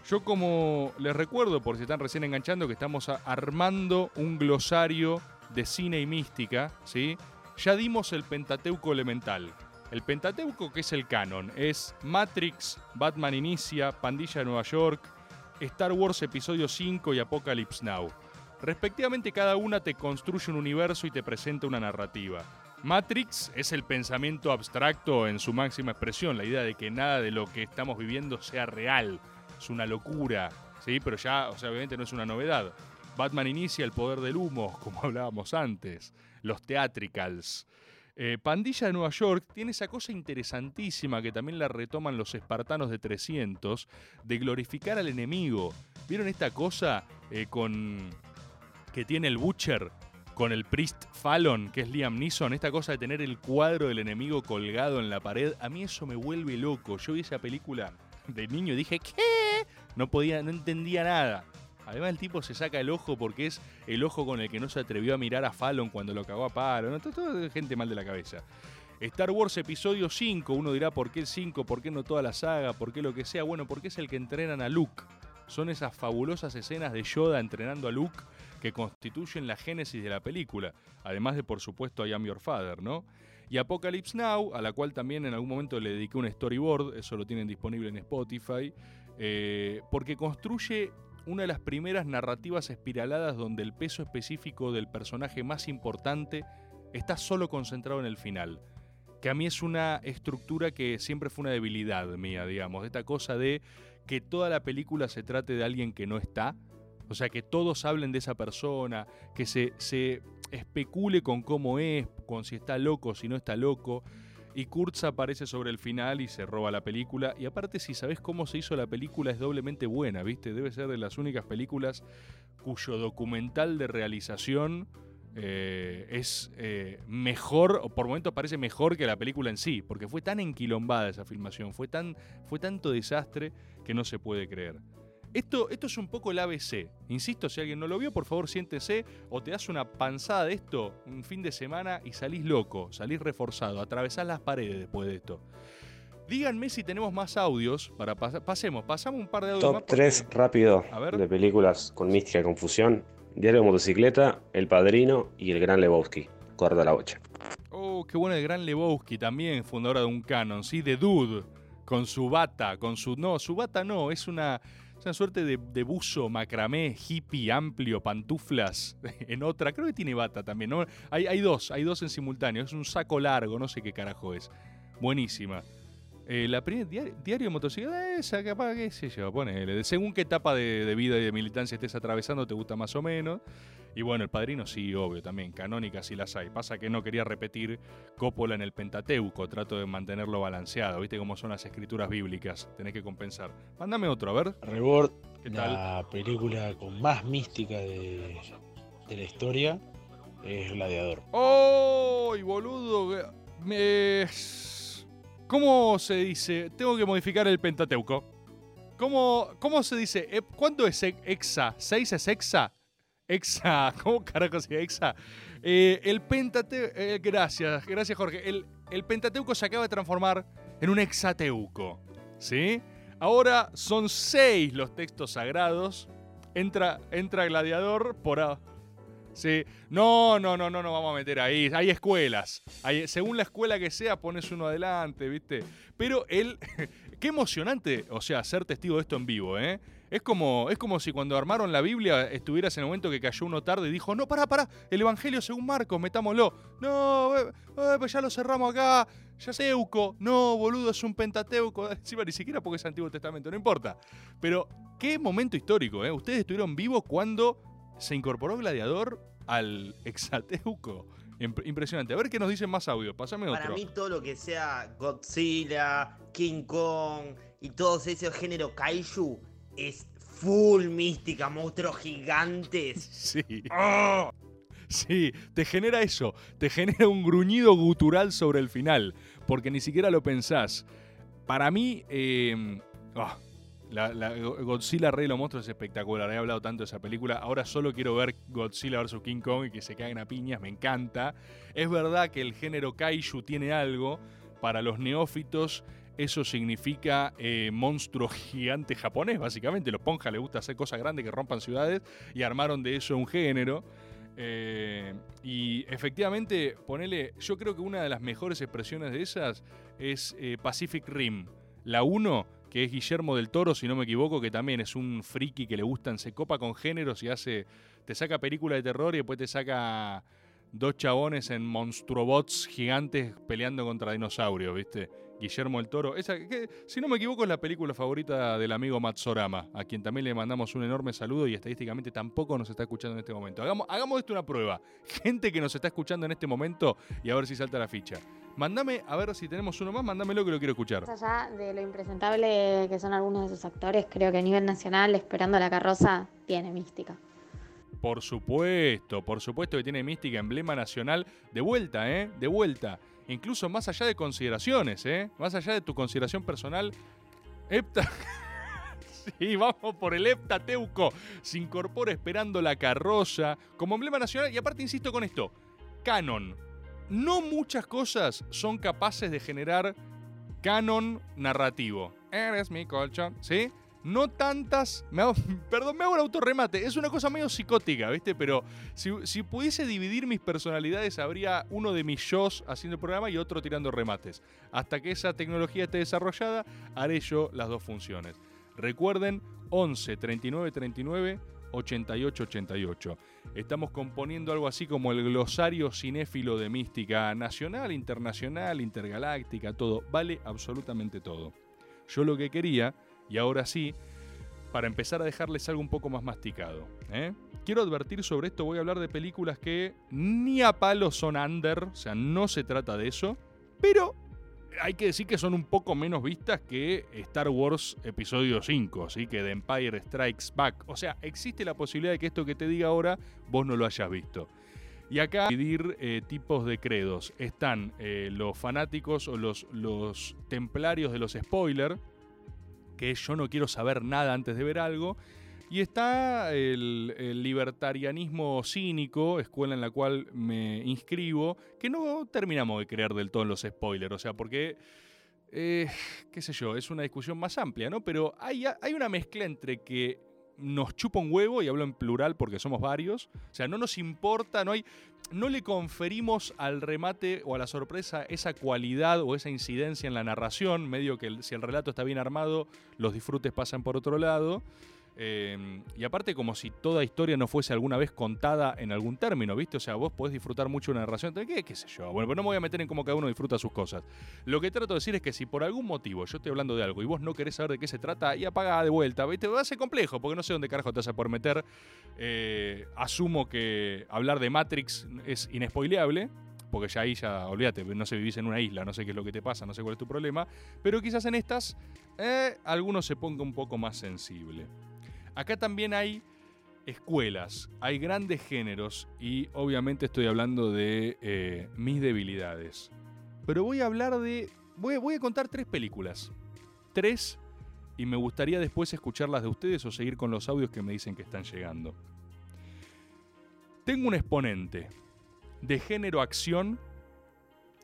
Yo como les recuerdo, por si están recién enganchando, que estamos armando un glosario de cine y mística, ¿sí? Ya dimos el Pentateuco elemental. El Pentateuco, que es el canon, es Matrix, Batman Inicia, Pandilla de Nueva York, Star Wars Episodio 5 y Apocalypse Now. Respectivamente, cada una te construye un universo y te presenta una narrativa. Matrix es el pensamiento abstracto en su máxima expresión, la idea de que nada de lo que estamos viviendo sea real. Es una locura, ¿sí? Pero ya, o sea, obviamente no es una novedad. Batman inicia el poder del humo, como hablábamos antes. Los theatricals. Eh, Pandilla de Nueva York tiene esa cosa interesantísima que también la retoman los espartanos de 300, de glorificar al enemigo. ¿Vieron esta cosa eh, con que tiene el Butcher con el Priest Fallon, que es Liam Neeson? Esta cosa de tener el cuadro del enemigo colgado en la pared, a mí eso me vuelve loco. Yo vi esa película de niño y dije, ¿qué? No podía, no entendía nada. Además el tipo se saca el ojo porque es el ojo con el que no se atrevió a mirar a Fallon cuando lo cagó a palo. ¿no? Todo, todo gente mal de la cabeza. Star Wars Episodio 5, uno dirá por qué el 5, por qué no toda la saga, por qué lo que sea. Bueno, porque es el que entrenan a Luke. Son esas fabulosas escenas de Yoda entrenando a Luke que constituyen la génesis de la película. Además de, por supuesto, I Am Your Father, ¿no? Y Apocalypse Now, a la cual también en algún momento le dediqué un storyboard, eso lo tienen disponible en Spotify, eh, porque construye una de las primeras narrativas espiraladas donde el peso específico del personaje más importante está solo concentrado en el final. Que a mí es una estructura que siempre fue una debilidad mía, digamos, esta cosa de que toda la película se trate de alguien que no está, o sea, que todos hablen de esa persona, que se, se especule con cómo es, con si está loco, si no está loco. Y Kurtz aparece sobre el final y se roba la película. Y aparte, si sabes cómo se hizo la película, es doblemente buena, ¿viste? Debe ser de las únicas películas cuyo documental de realización eh, es eh, mejor, o por momentos parece mejor que la película en sí, porque fue tan enquilombada esa filmación, fue, tan, fue tanto desastre que no se puede creer. Esto, esto es un poco el ABC. Insisto, si alguien no lo vio, por favor siéntese o te das una panzada de esto un fin de semana y salís loco, salís reforzado, atravesás las paredes después de esto. Díganme si tenemos más audios para pasar. Pasemos, pasamos un par de audios más. Top 3 rápido A ver. de películas con mística y confusión. Diario de motocicleta, El Padrino y El Gran Lebowski. Corda la bocha. Oh, qué bueno el gran Lebowski también, fundadora de un canon, sí, de Dude, con su bata, con su... No, su bata no, es una, una suerte de, buzo macramé, hippie, amplio, pantuflas, en otra, creo que tiene bata también. Hay, dos, hay dos en simultáneo, es un saco largo, no sé qué carajo es. Buenísima. Eh, diario, de motocicleta, esa capaz, qué sé yo. Según qué etapa de vida y de militancia estés atravesando, te gusta más o menos. Y bueno, el padrino sí, obvio, también. Canónicas sí las hay. Pasa que no quería repetir Coppola en el Pentateuco. Trato de mantenerlo balanceado. ¿Viste cómo son las escrituras bíblicas? Tenés que compensar. Mándame otro, a ver. Rebord, ¿Qué tal? la película con más mística de, de la historia es Gladiador. ¡Oh! boludo! Me... ¿Cómo se dice? Tengo que modificar el Pentateuco. ¿Cómo, cómo se dice? ¿Cuánto es hexa? ¿6 es hexa? Hexa, ¿cómo carajo se hexa? Eh, el Pentateuco, gracias, gracias Jorge. El, Pentateuco se acaba de transformar en un hexateuco, ¿sí? Ahora son seis los textos sagrados. Entra, entra Gladiador por... a- Sí, no, no, no, no, no vamos a meter ahí. Hay escuelas. Según la escuela que sea, pones uno adelante, ¿viste? Pero él, qué emocionante, o sea, ser testigo de esto en vivo, ¿eh? Es como, es como si cuando armaron la Biblia estuvieras en el momento que cayó uno tarde y dijo, no, pará, pará, el Evangelio según Marcos, metámoslo. No, eh, eh, pues ya lo cerramos acá, ya es Euco. No, boludo, es un Pentateuco. Encima ni siquiera porque es Antiguo Testamento, no importa. Pero qué momento histórico, ¿eh? Ustedes estuvieron vivos cuando se incorporó Gladiador al Exateuco. Imp- Impresionante. A ver qué nos dicen más audio. Pásame Para otro. mí todo lo que sea Godzilla, King Kong y todos esos género kaiju es full mística, monstruos gigantes. Sí. Sí, te genera eso. Te genera un gruñido gutural sobre el final. Porque ni siquiera lo pensás. Para mí, eh, ah, la, la Godzilla Rey de los Monstruos es espectacular. He hablado tanto de esa película. Ahora solo quiero ver Godzilla vs. King Kong y que se caigan a piñas. Me encanta. Es verdad que el género kaiju tiene algo. Para los neófitos eso significa eh, monstruo gigante japonés, básicamente. Los ponja les gusta hacer cosas grandes que rompan ciudades y armaron de eso un género. Eh, y efectivamente, ponele, yo creo que una de las mejores expresiones de esas es eh, Pacific Rim. La 1, que es Guillermo del Toro, si no me equivoco, que también es un friki que le gustan, se copa con géneros y hace, te saca película de terror y después te saca dos chabones en monstruobots gigantes peleando contra dinosaurios, ¿viste? Guillermo el Toro. Esa, que, si no me equivoco, es la película favorita del amigo Matsorama, a quien también le mandamos un enorme saludo y estadísticamente tampoco nos está escuchando en este momento. Hagamos, hagamos esto una prueba. Gente que nos está escuchando en este momento y a ver si salta la ficha. Mándame, a ver si tenemos uno más, mándamelo que lo quiero escuchar. Más allá de lo impresentable que son algunos de sus actores, creo que a nivel nacional, Esperando la carroza, tiene mística. Por supuesto, por supuesto que tiene mística, emblema nacional. De vuelta, ¿eh? De vuelta. Incluso más allá de consideraciones, ¿eh? Más allá de tu consideración personal. Epta. sí, vamos por el Heptateuco. Se incorpora esperando la carroza como emblema nacional. Y aparte, insisto con esto: canon. No muchas cosas son capaces de generar canon narrativo. Eres mi colchón, ¿sí? No tantas. Me hago- perdón, me hago el autorremate. Es una cosa medio psicótica, ¿viste? Pero si, si pudiese dividir mis personalidades, habría uno de mis shows haciendo el programa y otro tirando remates. Hasta que esa tecnología esté desarrollada, haré yo las dos funciones. Recuerden, 11 39 39 88 88. Estamos componiendo algo así como el glosario cinéfilo de mística nacional, internacional, intergaláctica, todo. Vale absolutamente todo. Yo lo que quería, y ahora sí, para empezar a dejarles algo un poco más masticado. ¿eh? Quiero advertir sobre esto, voy a hablar de películas que ni a palo son under, o sea, no se trata de eso, pero hay que decir que son un poco menos vistas que Star Wars Episodio 5, ¿sí? que The Empire Strikes Back. O sea, existe la posibilidad de que esto que te diga ahora vos no lo hayas visto. Y acá dividir eh, tipos de credos. Están eh, los fanáticos o los templarios de los spoilers, que yo no quiero saber nada antes de ver algo. Y está el, el libertarianismo cínico, escuela en la cual me inscribo, que no terminamos de creer del todo en los spoilers, o sea, porque, eh, qué sé yo, es una discusión más amplia, ¿no? Pero hay, hay una mezcla entre que nos chupa un huevo, y hablo en plural porque somos varios, o sea, no nos importa, no hay, no le conferimos al remate o a la sorpresa esa cualidad o esa incidencia en la narración, medio que si el relato está bien armado, los disfrutes pasan por otro lado. Eh, y aparte como si toda historia no fuese alguna vez contada en algún término, ¿viste? O sea, vos podés disfrutar mucho una narración, ¿qué, qué sé yo? Bueno, pero no me voy a meter en cómo cada uno disfruta sus cosas. Lo que trato de decir es que si por algún motivo yo estoy hablando de algo y vos no querés saber de qué se trata, y apaga de vuelta, ¿viste? Va a ser complejo, porque no sé dónde carajo te vas a por meter. Eh, asumo que hablar de Matrix es inespoileable, porque ya ahí ya, olvídate, no sé, vivís en una isla, no sé qué es lo que te pasa, no sé cuál es tu problema, pero quizás en estas eh, alguno se ponga un poco más sensible. Acá también hay escuelas, hay grandes géneros y obviamente estoy hablando de eh, mis debilidades. Pero voy a hablar de... Voy, a contar tres películas. Tres y me gustaría después escucharlas de ustedes o seguir con los audios que me dicen que están llegando. Tengo un exponente de género acción,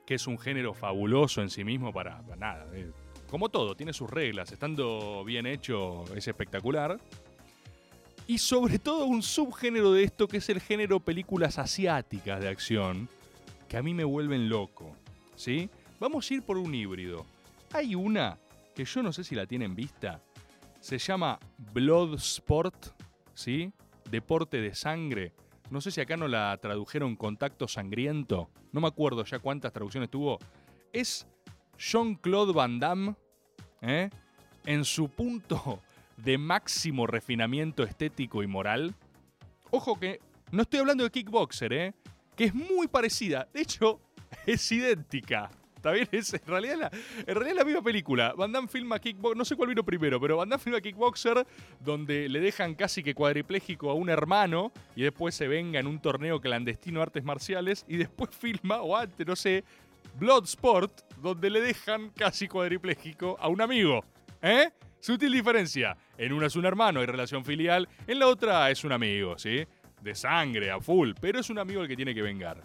que es un género fabuloso en sí mismo para, para nada. eh, como todo, tiene sus reglas. Estando bien hecho es espectacular. Y sobre todo un subgénero de esto que es el género películas asiáticas de acción, que a mí me vuelven loco. ¿Sí? Vamos a ir por un híbrido. Hay una que yo no sé si la tienen vista. Se llama Bloodsport, ¿sí? Deporte de sangre. No sé si acá no la tradujeron contacto sangriento. No me acuerdo ya cuántas traducciones tuvo. Es Jean-Claude Van Damme, ¿eh? en su punto de máximo refinamiento estético y moral. Ojo que no estoy hablando de Kickboxer, ¿eh? que es muy parecida. De hecho, es idéntica. ¿Está bien? Es en realidad la, en realidad la misma película. Van Damme filma Kickboxer, no sé cuál vino primero, pero Van Damme filma Kickboxer donde le dejan casi que cuadripléjico a un hermano y después se venga en un torneo clandestino de artes marciales y después filma, o antes, no sé, Bloodsport, donde le dejan casi cuadripléjico a un amigo. ¿Eh? Sutil diferencia. En una es un hermano y relación filial, en la otra es un amigo, ¿sí? De sangre, a full, pero es un amigo el que tiene que vengar.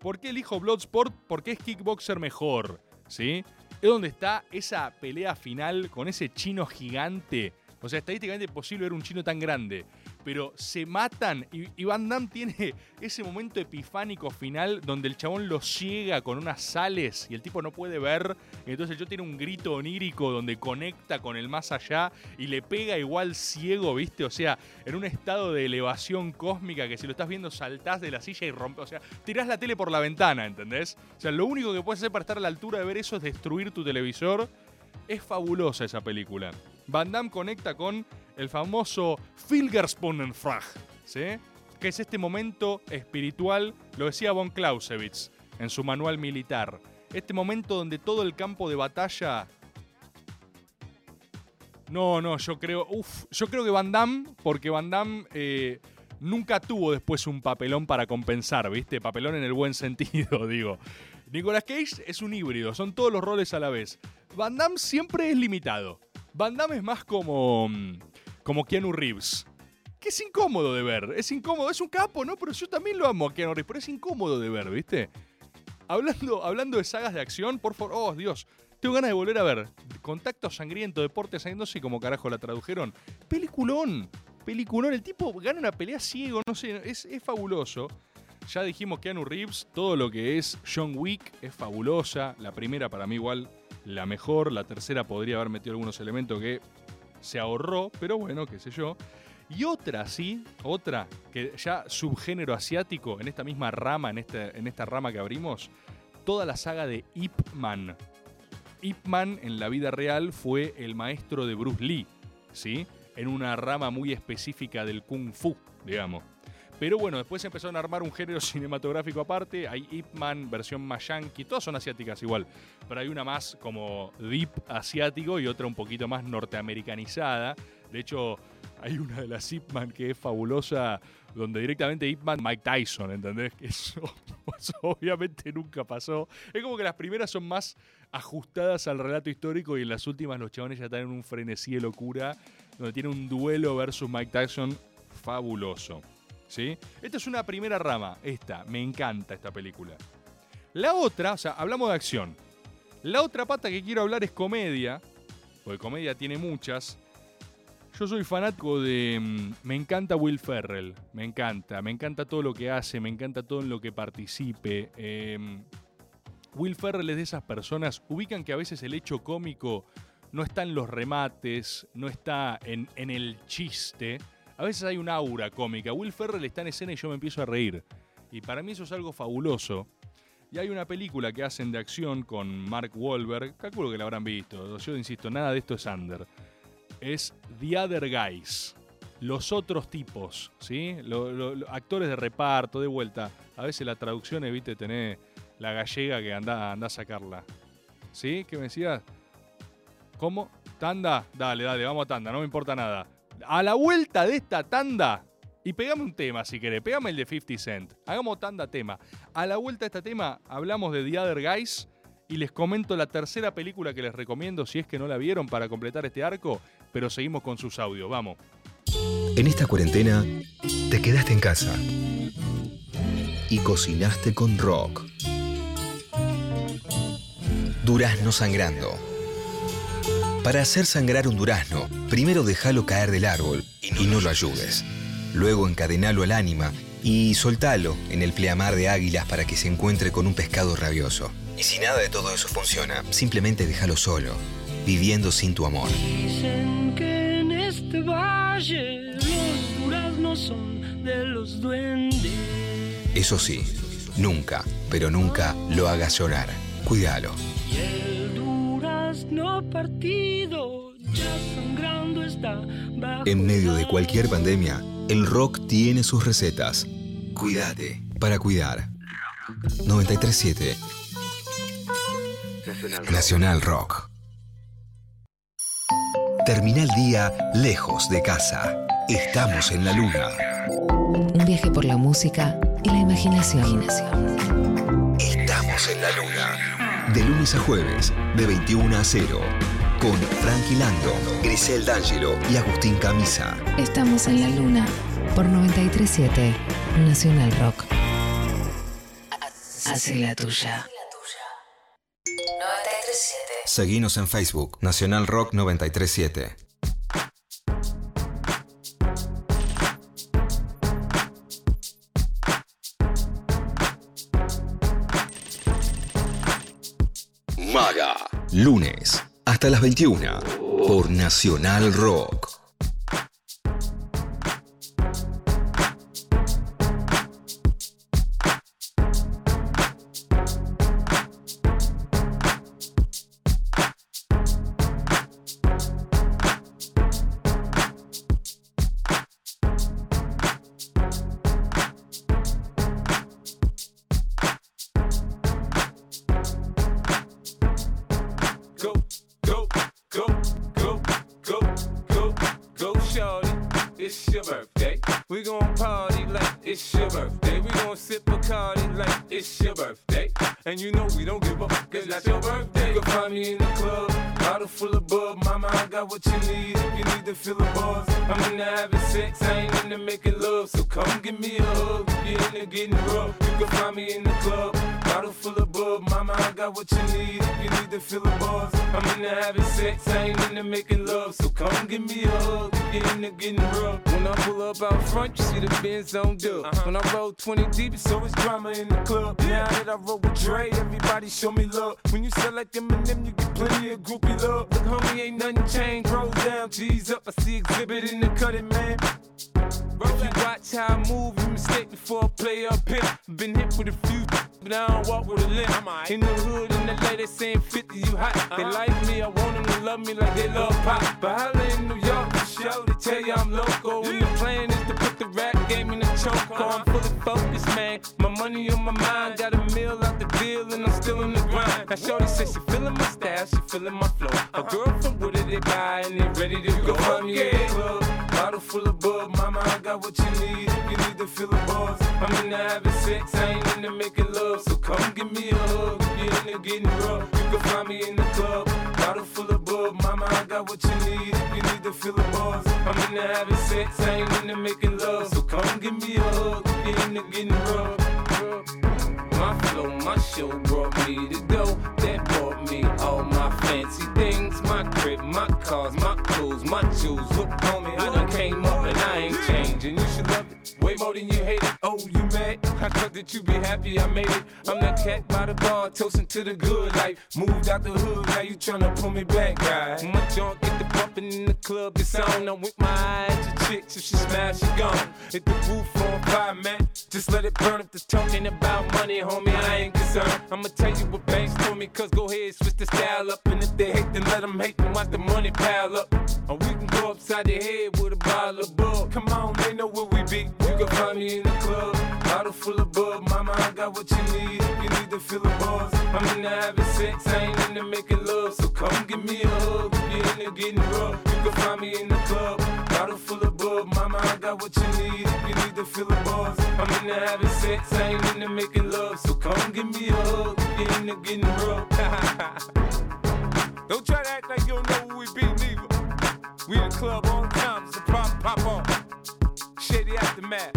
¿Por qué elijo Bloodsport? Porque es kickboxer mejor, ¿sí? es donde está esa pelea final con ese chino gigante. O sea, estadísticamente es posible ver un chino tan grande. Pero se matan y, Van Damme tiene ese momento epifánico final donde el chabón lo ciega con unas sales y el tipo no puede ver. Y entonces yo tiene un grito onírico donde conecta con el más allá y le pega igual ciego, ¿viste? O sea, en un estado de elevación cósmica que si lo estás viendo saltás de la silla y rompes. O sea, tirás la tele por la ventana, ¿entendés? O sea, lo único que puedes hacer para estar a la altura de ver eso es destruir tu televisor. Es fabulosa esa película. Van Damme conecta con el famoso Filgerspunnenfrag, ¿sí? que es este momento espiritual, lo decía von Clausewitz en su manual militar. Este momento donde todo el campo de batalla. No, no, yo creo. Uf, yo creo que Van Damme, porque Van Damme eh, nunca tuvo después un papelón para compensar, ¿viste? Papelón en el buen sentido, digo. Nicolas Cage es un híbrido, son todos los roles a la vez. Van Damme siempre es limitado. Van es más como. mm, como Keanu Reeves. Que es incómodo de ver. Es incómodo, es un capo, ¿no? Pero yo también lo amo a Keanu Reeves, pero es incómodo de ver, ¿viste? Hablando, hablando de sagas de acción, por favor, oh Dios, tengo ganas de volver a ver. Contacto sangriento, deporte sangriento, no sé cómo carajo la tradujeron. Peliculón, peliculón. El tipo gana una pelea ciego, no sé, es, es fabuloso. Ya dijimos Keanu Reeves, todo lo que es John Wick es fabulosa. La primera para mí igual la mejor, la tercera podría haber metido algunos elementos que se ahorró, pero bueno, qué sé yo. Y otra, sí, otra, que ya subgénero asiático, en esta misma rama, en, este, en esta rama que abrimos, toda la saga de Ip Man. Ip Man en la vida real fue el maestro de Bruce Lee, ¿sí? En una rama muy específica del Kung Fu, digamos. Pero bueno, después empezaron a armar un género cinematográfico aparte. Hay Ip Man, versión más yankee, todas son asiáticas igual. Pero hay una más como deep asiático y otra un poquito más norteamericanizada. De hecho, hay una de las Ip Man que es fabulosa, donde directamente Ip Man, Mike Tyson, ¿entendés? Eso, eso obviamente nunca pasó. Es como que las primeras son más ajustadas al relato histórico y en las últimas los chabones ya están en un frenesí de locura, donde tiene un duelo versus Mike Tyson fabuloso. Esta es una primera rama, esta, me encanta esta película. La otra, o sea, hablamos de acción. La otra pata que quiero hablar es comedia, porque comedia tiene muchas. Yo soy fanático de... mm, Me encanta Will Ferrell, me encanta, me encanta todo lo que hace, me encanta todo en lo que participe. Em, Will Ferrell es de esas personas, ubican que a veces el hecho cómico no está en los remates, no está en el chiste. A veces hay un aura cómica. Will Ferrell está en escena y yo me empiezo a reír. Y para mí eso es algo fabuloso. Y hay una película que hacen de acción con Mark Wahlberg, calculo que la habrán visto. Yo insisto, nada de esto es under. Es The Other Guys. Los otros tipos, ¿sí? Lo- lo- lo- actores de reparto, de vuelta. A veces la traducción es, viste, tenés la gallega que anda, anda a sacarla. ¿Sí? ¿Qué me decías? ¿Cómo? ¿Tanda? Dale, dale, vamos a tanda, no me importa nada. A la vuelta de esta tanda, y pegame un tema si querés, pegame el de 50 Cent. Hagamos tanda tema. A la vuelta de este tema hablamos de The Other Guys y les comento la tercera película que les recomiendo si es que no la vieron para completar este arco, pero seguimos con sus audios, vamos. En esta cuarentena, te quedaste en casa y cocinaste con rock. Durazno sangrando. Para hacer sangrar un durazno, primero déjalo caer del árbol y no lo ayudes. Luego encadenalo al ánima y soltalo en el pleamar de águilas para que se encuentre con un pescado rabioso. Y si nada de todo eso funciona, simplemente déjalo solo, viviendo sin tu amor. Dicen que en este valle los duraznos son de los duendes. Eso sí, nunca, pero nunca lo hagas llorar. Cuídalo. Durazno partido ya sangrando está bajo En medio de cualquier pandemia, el rock tiene sus recetas. Cuídate para cuidar. 937 Nacional Rock. Termina el día lejos de casa. Estamos en la luna. Un viaje por la música y la imaginación. Estamos en la luna. De lunes a jueves, de 21 a 0. Con Frankie Lando, Grisel D'Angelo y Agustín Camisa. Estamos en la luna por 937 Nacional Rock. Hace la tuya. 937. Seguinos en Facebook, Nacional Rock 937. Lunes, hasta las 21, por Nacional Rock. Roll 20 deep, it's always drama in the club. Now that I roll with Dre, everybody show me love. When you sell like Eminem, you get plenty of groupie love. Look, homie, ain't nothing changed. Rolls down, G's up. I see exhibit in the cutting, man. If you watch how I move, you mistake before I play up here. Been hit with a few, but I don't walk with a limp. In the hood, in the lady saying 50, you hot. They like me, I want them to love me like they love pop. But holla in New York, show, they tell you I'm local. And the plan is to put the rap game in the choke. I'm fully focused, man. My money on my mind, got a meal out the deal, and I'm still in the grind. Now, Shorty says she feeling my style, she feeling my flow. A girl from Wooded, they buy, and they ready to go. Find me in the club, bottle full of bub. Mama, I got what you need you need to feel the buzz. I'm into having sex, I ain't into making love. So come give me a hug if you're into getting rough. You can find me in the club, bottle full of bub. Mama, I got what you need you need to feel the buzz. I'm into having sex, I ain't into making love. So come give me a hug if you're into getting rough. My flow, my show brought me to go. That me all my fancy things. My crib, my cars, my clothes, my jewels. Look, homie, I done came up and I ain't changing. You should love it way more than you hate it. Oh, you mad? I thought that you'd be happy I made it. I'm that cat by the bar, toasting to the good life. Moved out the hood, now you tryna pull me back, guy. My junk get the bumping in the club, it's on. I'm with my eyes to chicks, if she smash, she gone. Hit the roof on fire, man. Just let it burn if the talking about money, homie. I ain't concerned. I'ma tell you what banks told me, cause go ahead, switch the style up. And if they hate, then let them hate, then watch the money pile up. Or we can go upside the head with a bottle of bug. Come on, they know where we be. You can find me in the club, bottle full of bug. Mama, I got what you need you need to feel the buzz. I'm into having sex, I ain't into making love. So come give me a hug if you're into getting rough. You can find me in the club, bottle full of bug. Mama, I got what you need if you need to feel the buzz. I'm into having sex, I ain't into making love. So come give me a hug if you're getting rough. don't try to act like you don't know who we be, neither. We in the club all the time, it's a problem, pop on. Shady aftermath.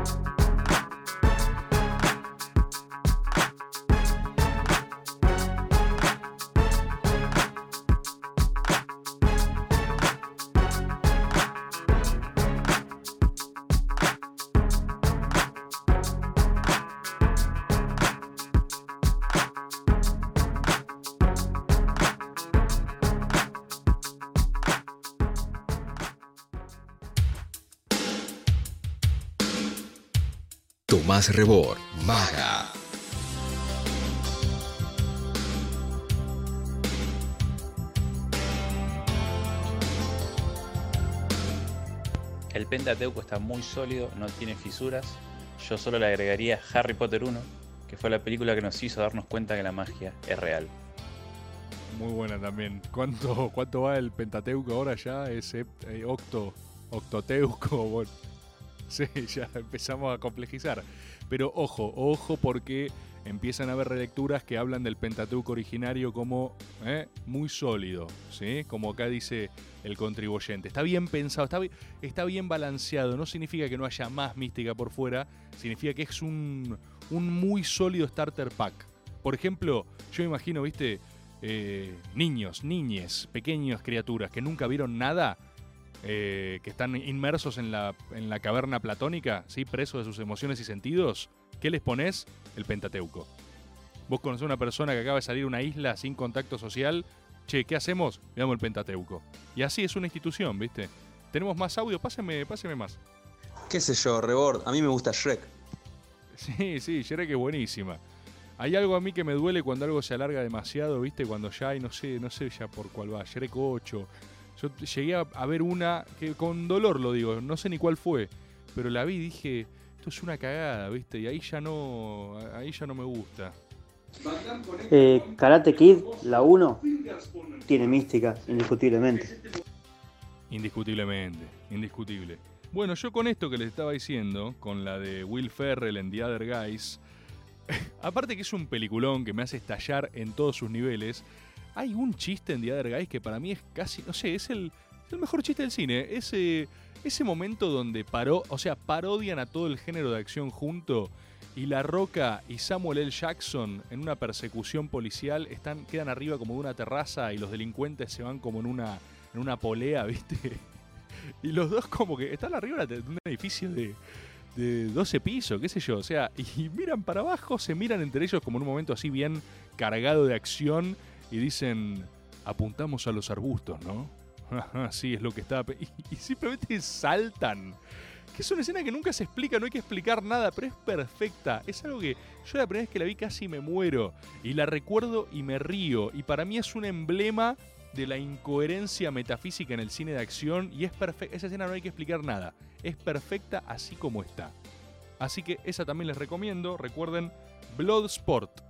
Rebor, Maga. El Pentateuco está muy sólido, no tiene fisuras. Yo solo le agregaría Harry Potter 1, que fue la película que nos hizo darnos cuenta que la magia es real. Muy buena también. ¿Cuánto, cuánto va el Pentateuco ahora ya? Es eh, octo, octoteuco. Bueno, sí, ya empezamos a complejizar. Pero ojo, ojo porque empiezan a haber relecturas que hablan del Pentateuco originario como eh, muy sólido, ¿sí? Como acá dice el contribuyente. Está bien pensado, está bien, balanceado. No significa que no haya más mística por fuera, significa que es un, muy sólido starter pack. Por ejemplo, yo imagino, viste, eh, niños, niñes, pequeñas criaturas que nunca vieron nada, eh, que están inmersos en la, en la caverna platónica, ¿sí? presos de sus emociones y sentidos, ¿qué les pones? El Pentateuco. Vos conocés a una persona que acaba de salir a una isla sin contacto social, che, ¿qué hacemos? Le damos el Pentateuco. Y así es una institución, ¿viste? Tenemos más audio, páseme, páseme más. ¿Qué sé yo, Rebord? A mí me gusta Shrek. Sí, sí, Shrek es buenísima. Hay algo a mí que me duele cuando algo se alarga demasiado, ¿viste? Cuando ya hay, no sé, no sé ya por cuál va, Shrek 8. Yo llegué a, ver una que con dolor lo digo, no sé ni cuál fue, pero la vi y dije, esto es una cagada, ¿viste? Y ahí ya no, ahí ya no me gusta. Eh, Karate Kid, la 1, tiene mística, indiscutiblemente. Indiscutiblemente, indiscutible. Bueno, yo con esto que les estaba diciendo, con la de Will Ferrell en The Other Guys, aparte que es un peliculón que me hace estallar en todos sus niveles, hay un chiste en The Other Guys que para mí es casi, no sé, es el, el mejor chiste del cine. Ese, ese momento donde paró, o sea, parodian a todo el género de acción junto y La Roca y Samuel L. Jackson en una persecución policial están, quedan arriba como de una terraza y los delincuentes se van como en una, en una polea, ¿viste? Y los dos como que están arriba de un edificio de, de 12 pisos, qué sé yo. O sea, y miran para abajo, se miran entre ellos como en un momento así bien cargado de acción y dicen, apuntamos a los arbustos, ¿no? sí, es lo que está... Y, simplemente saltan. Que es una escena que nunca se explica, no hay que explicar nada, pero es perfecta. Es algo que yo la primera vez que la vi casi me muero. Y la recuerdo y me río. Y para mí es un emblema de la incoherencia metafísica en el cine de acción y es perfecta. Esa escena no hay que explicar nada. Es perfecta así como está. Así que esa también les recomiendo. Recuerden Bloodsport,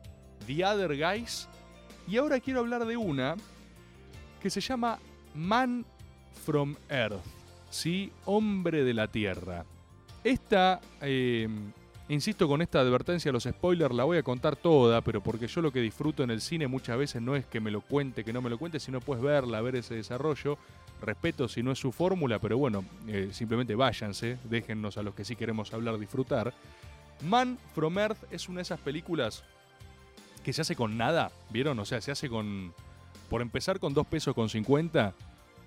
The Other Guys. Y ahora quiero hablar de una que se llama Man from Earth. ¿Sí? Hombre de la Tierra. Esta, eh, insisto con esta advertencia, los spoilers la voy a contar toda, pero porque yo lo que disfruto en el cine muchas veces no es que me lo cuente, que no me lo cuente, sino puedes verla, ver ese desarrollo. Respeto si no es su fórmula, pero bueno, eh, simplemente váyanse, déjennos a los que sí queremos hablar disfrutar. Man from Earth es una de esas películas que se hace con nada, ¿vieron? O sea, se hace con, por empezar con dos pesos con 50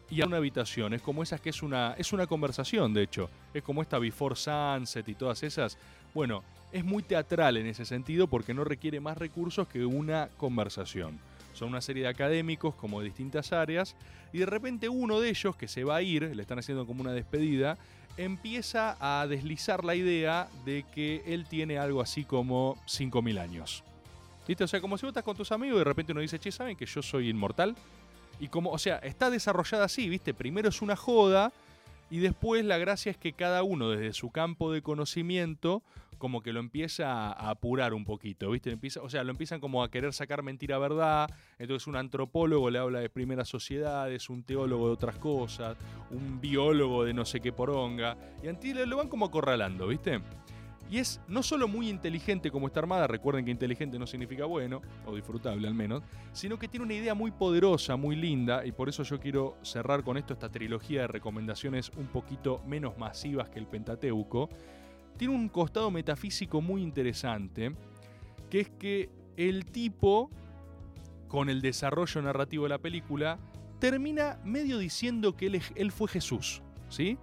y a una habitación. Es como esas que es una, es una conversación, de hecho. Es como esta Before Sunset y todas esas. Bueno, es muy teatral en ese sentido porque no requiere más recursos que una conversación. Son una serie de académicos como de distintas áreas y de repente uno de ellos que se va a ir, le están haciendo como una despedida, empieza a deslizar la idea de que él tiene algo así como 5.000 años. ¿Viste? O sea, como si vos estás con tus amigos y de repente uno dice, che, ¿saben que yo soy inmortal? Y como, o sea, está desarrollada así, ¿viste? Primero es una joda y después la gracia es que cada uno desde su campo de conocimiento como que lo empieza a apurar un poquito, ¿viste? Empieza, o sea, lo empiezan como a querer sacar mentira verdad, entonces un antropólogo le habla de primeras sociedades, un teólogo de otras cosas, un biólogo de no sé qué poronga, y a ti lo van como acorralando, ¿viste? Y es no solo muy inteligente como está armada, recuerden que inteligente no significa bueno, o disfrutable al menos, sino que tiene una idea muy poderosa, muy linda, y por eso yo quiero cerrar con esto esta trilogía de recomendaciones un poquito menos masivas que el Pentateuco. Tiene un costado metafísico muy interesante, que es que el tipo, con el desarrollo narrativo de la película, termina medio diciendo que él, él fue Jesús, ¿sí?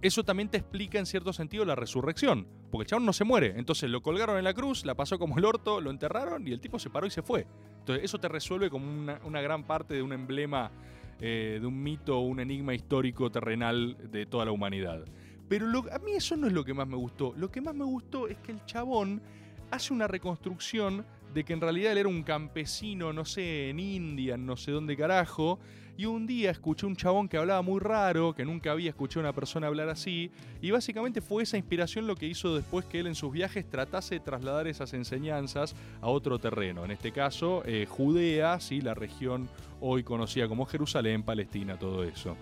Eso también te explica en cierto sentido la resurrección, porque el chabón no se muere. Entonces lo colgaron en la cruz, la pasó como el orto, lo enterraron y el tipo se paró y se fue. Entonces eso te resuelve como una, gran parte de un emblema, eh, de un mito un enigma histórico terrenal de toda la humanidad. Pero a mí eso no es lo que más me gustó. Lo que más me gustó es que el chabón hace una reconstrucción de que en realidad él era un campesino, no sé, en India, no sé dónde carajo, y un día escuché un chabón que hablaba muy raro, que nunca había escuchado a una persona hablar así, y básicamente fue esa inspiración lo que hizo después que él en sus viajes tratase de trasladar esas enseñanzas a otro terreno, en este caso eh, Judea, ¿sí? la región hoy conocida como Jerusalén, Palestina, todo eso.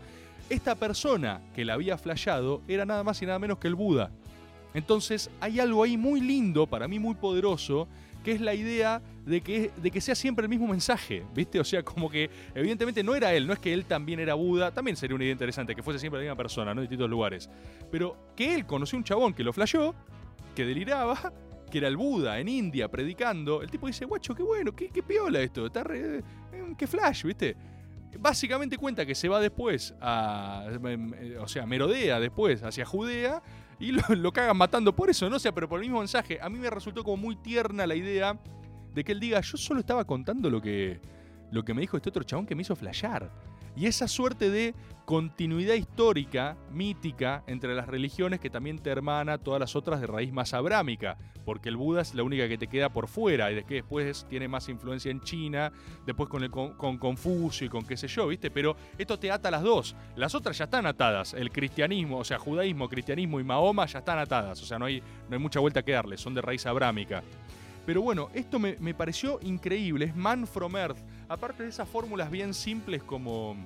Esta persona que la había flayado era nada más y nada menos que el Buda. Entonces hay algo ahí muy lindo, para mí muy poderoso, que es la idea de que, de que sea siempre el mismo mensaje, ¿viste? O sea, como que evidentemente no era él, no es que él también era Buda, también sería una idea interesante, que fuese siempre la misma persona, ¿no? En distintos lugares. Pero que él conoció un chabón que lo flayó, que deliraba, que era el Buda en India predicando, el tipo dice, guacho, qué bueno, qué, qué piola esto, está re, mm, qué flash, ¿viste? Básicamente cuenta que se va después a. em, eh, O sea, merodea después hacia Judea y lo, lo cagan matando por eso, ¿no? O sea, pero por el mismo mensaje. A mí me resultó como muy tierna la idea de que él diga, yo solo estaba contando lo que, lo que me dijo este otro chabón que me hizo flashear. Y esa suerte de continuidad histórica, mítica, entre las religiones que también te hermana todas las otras de raíz más abrámica, porque el Buda es la única que te queda por fuera y que después tiene más influencia en China, después con, el, con Confucio y con qué sé yo, ¿viste? Pero esto te ata a las dos. Las otras ya están atadas. El cristianismo, o sea, judaísmo, cristianismo y Mahoma ya están atadas. O sea, no hay, no hay mucha vuelta que darle, son de raíz abrámica. Pero bueno, esto me, me pareció increíble. Es Man from Earth. Aparte de esas fórmulas bien simples como,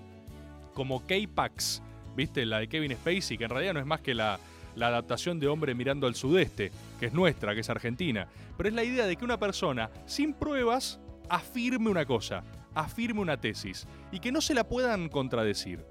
como K-Pax, ¿viste? La de Kevin Spacey, que en realidad no es más que la, la adaptación de Hombre mirando al sudeste, que es nuestra, que es argentina. Pero es la idea de que una persona, sin pruebas, afirme una cosa, afirme una tesis, y que no se la puedan contradecir.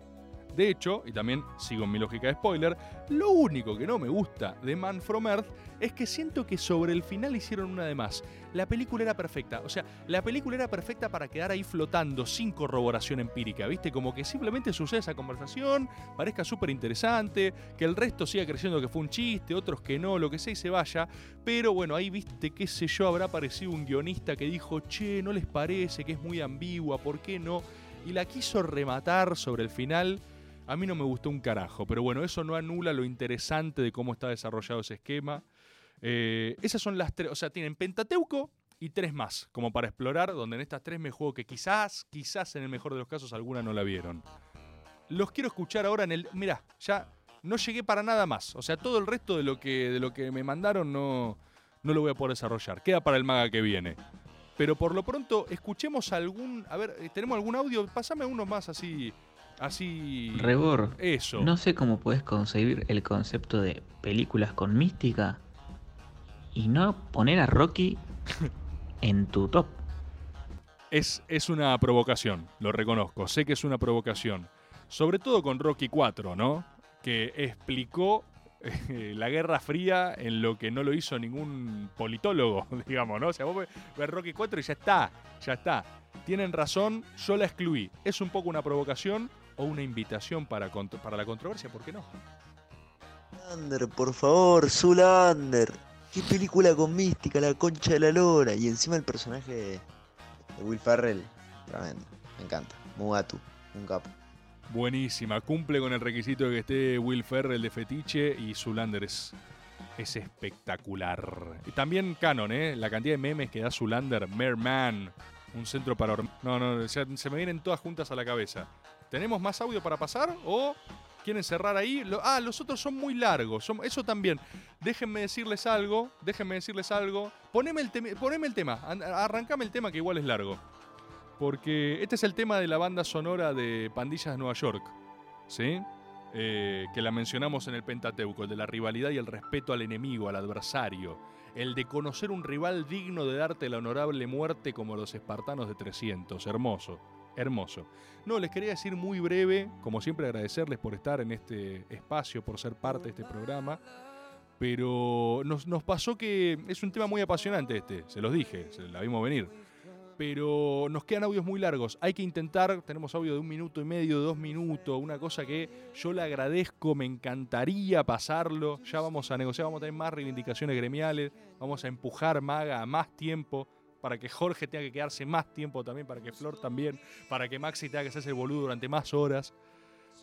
De hecho, y también sigo en mi lógica de spoiler, lo único que no me gusta de Man from Earth es que siento que sobre el final hicieron una de más. La película era perfecta, o sea, la película era perfecta para quedar ahí flotando sin corroboración empírica, ¿viste? Como que simplemente sucede esa conversación, parezca súper interesante, que el resto siga creyendo que fue un chiste, otros que no, lo que sea y se vaya. Pero bueno, ahí viste, qué sé yo, habrá aparecido un guionista que dijo, che, ¿no les parece que es muy ambigua? ¿Por qué no? Y la quiso rematar sobre el final. A mí no me gustó un carajo, pero bueno, eso no anula lo interesante de cómo está desarrollado ese esquema. Eh, esas son las tres, o sea, tienen Pentateuco y tres más, como para explorar, donde en estas tres me juego que quizás, quizás en el mejor de los casos alguna no la vieron. Los quiero escuchar ahora en el... Mirá, ya no llegué para nada más. O sea, todo el resto de lo que, de lo que me mandaron no, no lo voy a poder desarrollar. Queda para el maga que viene. Pero por lo pronto, escuchemos algún... A ver, eh, ¿tenemos algún audio? Pásame uno más así... Así... Rebor, Eso. no sé cómo puedes concebir el concepto de películas con mística y no poner a Rocky en tu top. Es, es una provocación, lo reconozco. Sé que es una provocación. Sobre todo con Rocky 4, ¿no? Que explicó eh, la Guerra Fría en lo que no lo hizo ningún politólogo, digamos, ¿no? O sea, vos ves- ves Rocky 4 y ya está, ya está. Tienen razón, yo la excluí. ¿Es un poco una provocación o una invitación para, para la controversia? ¿Por qué no? Zulander, por favor, Zulander. Qué película con mística, la concha de la lora. Y encima el personaje de, de Will Ferrell, tremendo. Me encanta. Mugatu, un capo. Buenísima, cumple con el requisito de que esté Will Ferrell de fetiche y Zulander es, es espectacular. Y también canon, ¿eh? La cantidad de memes que da Zulander, Merman, un centro para... No, no, se, se me vienen todas juntas a la cabeza. ¿Tenemos más audio para pasar o quieren cerrar ahí? Ah, los otros son muy largos, eso también. Déjenme decirles algo, déjenme decirles algo. Poneme el, el tema, an- arrancame el tema que igual es largo. Porque este es el tema de la banda sonora de Pandillas de Nueva York, ¿sí? Eh, que la mencionamos en el Pentateuco, el de la rivalidad y el respeto al enemigo, al adversario. El de conocer un rival digno de darte la honorable muerte como los espartanos de 300. Hermoso, hermoso. No, les quería decir muy breve, como siempre agradecerles por estar en este espacio, por ser parte de este programa. Pero nos, pasó que es un tema muy apasionante este, se los dije, se la vimos venir pero nos quedan audios muy largos. Hay que intentar, tenemos audio de un minuto y medio, dos minutos, una cosa que yo le agradezco, me encantaría pasarlo. Ya vamos a negociar, vamos a tener más reivindicaciones gremiales, vamos a empujar Maga a más tiempo para que Jorge tenga que quedarse más tiempo también, para que Flor también, para que Maxi tenga que hacerse el boludo durante más horas.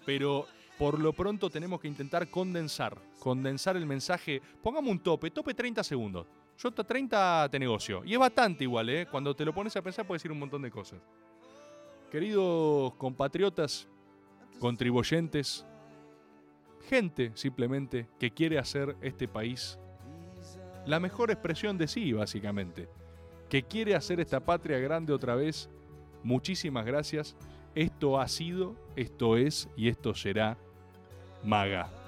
Pero por lo pronto tenemos que intentar condensar, condensar el mensaje. Pongamos un tope, tope 30 segundos. Yo hasta 30 te negocio. Y es bastante igual, ¿eh? Cuando te lo pones a pensar puedes decir un montón de cosas. Queridos compatriotas, contribuyentes, gente simplemente que quiere hacer este país la mejor expresión de sí, básicamente. Que quiere hacer esta patria grande otra vez. Muchísimas gracias. Esto ha sido, esto es y esto será Maga.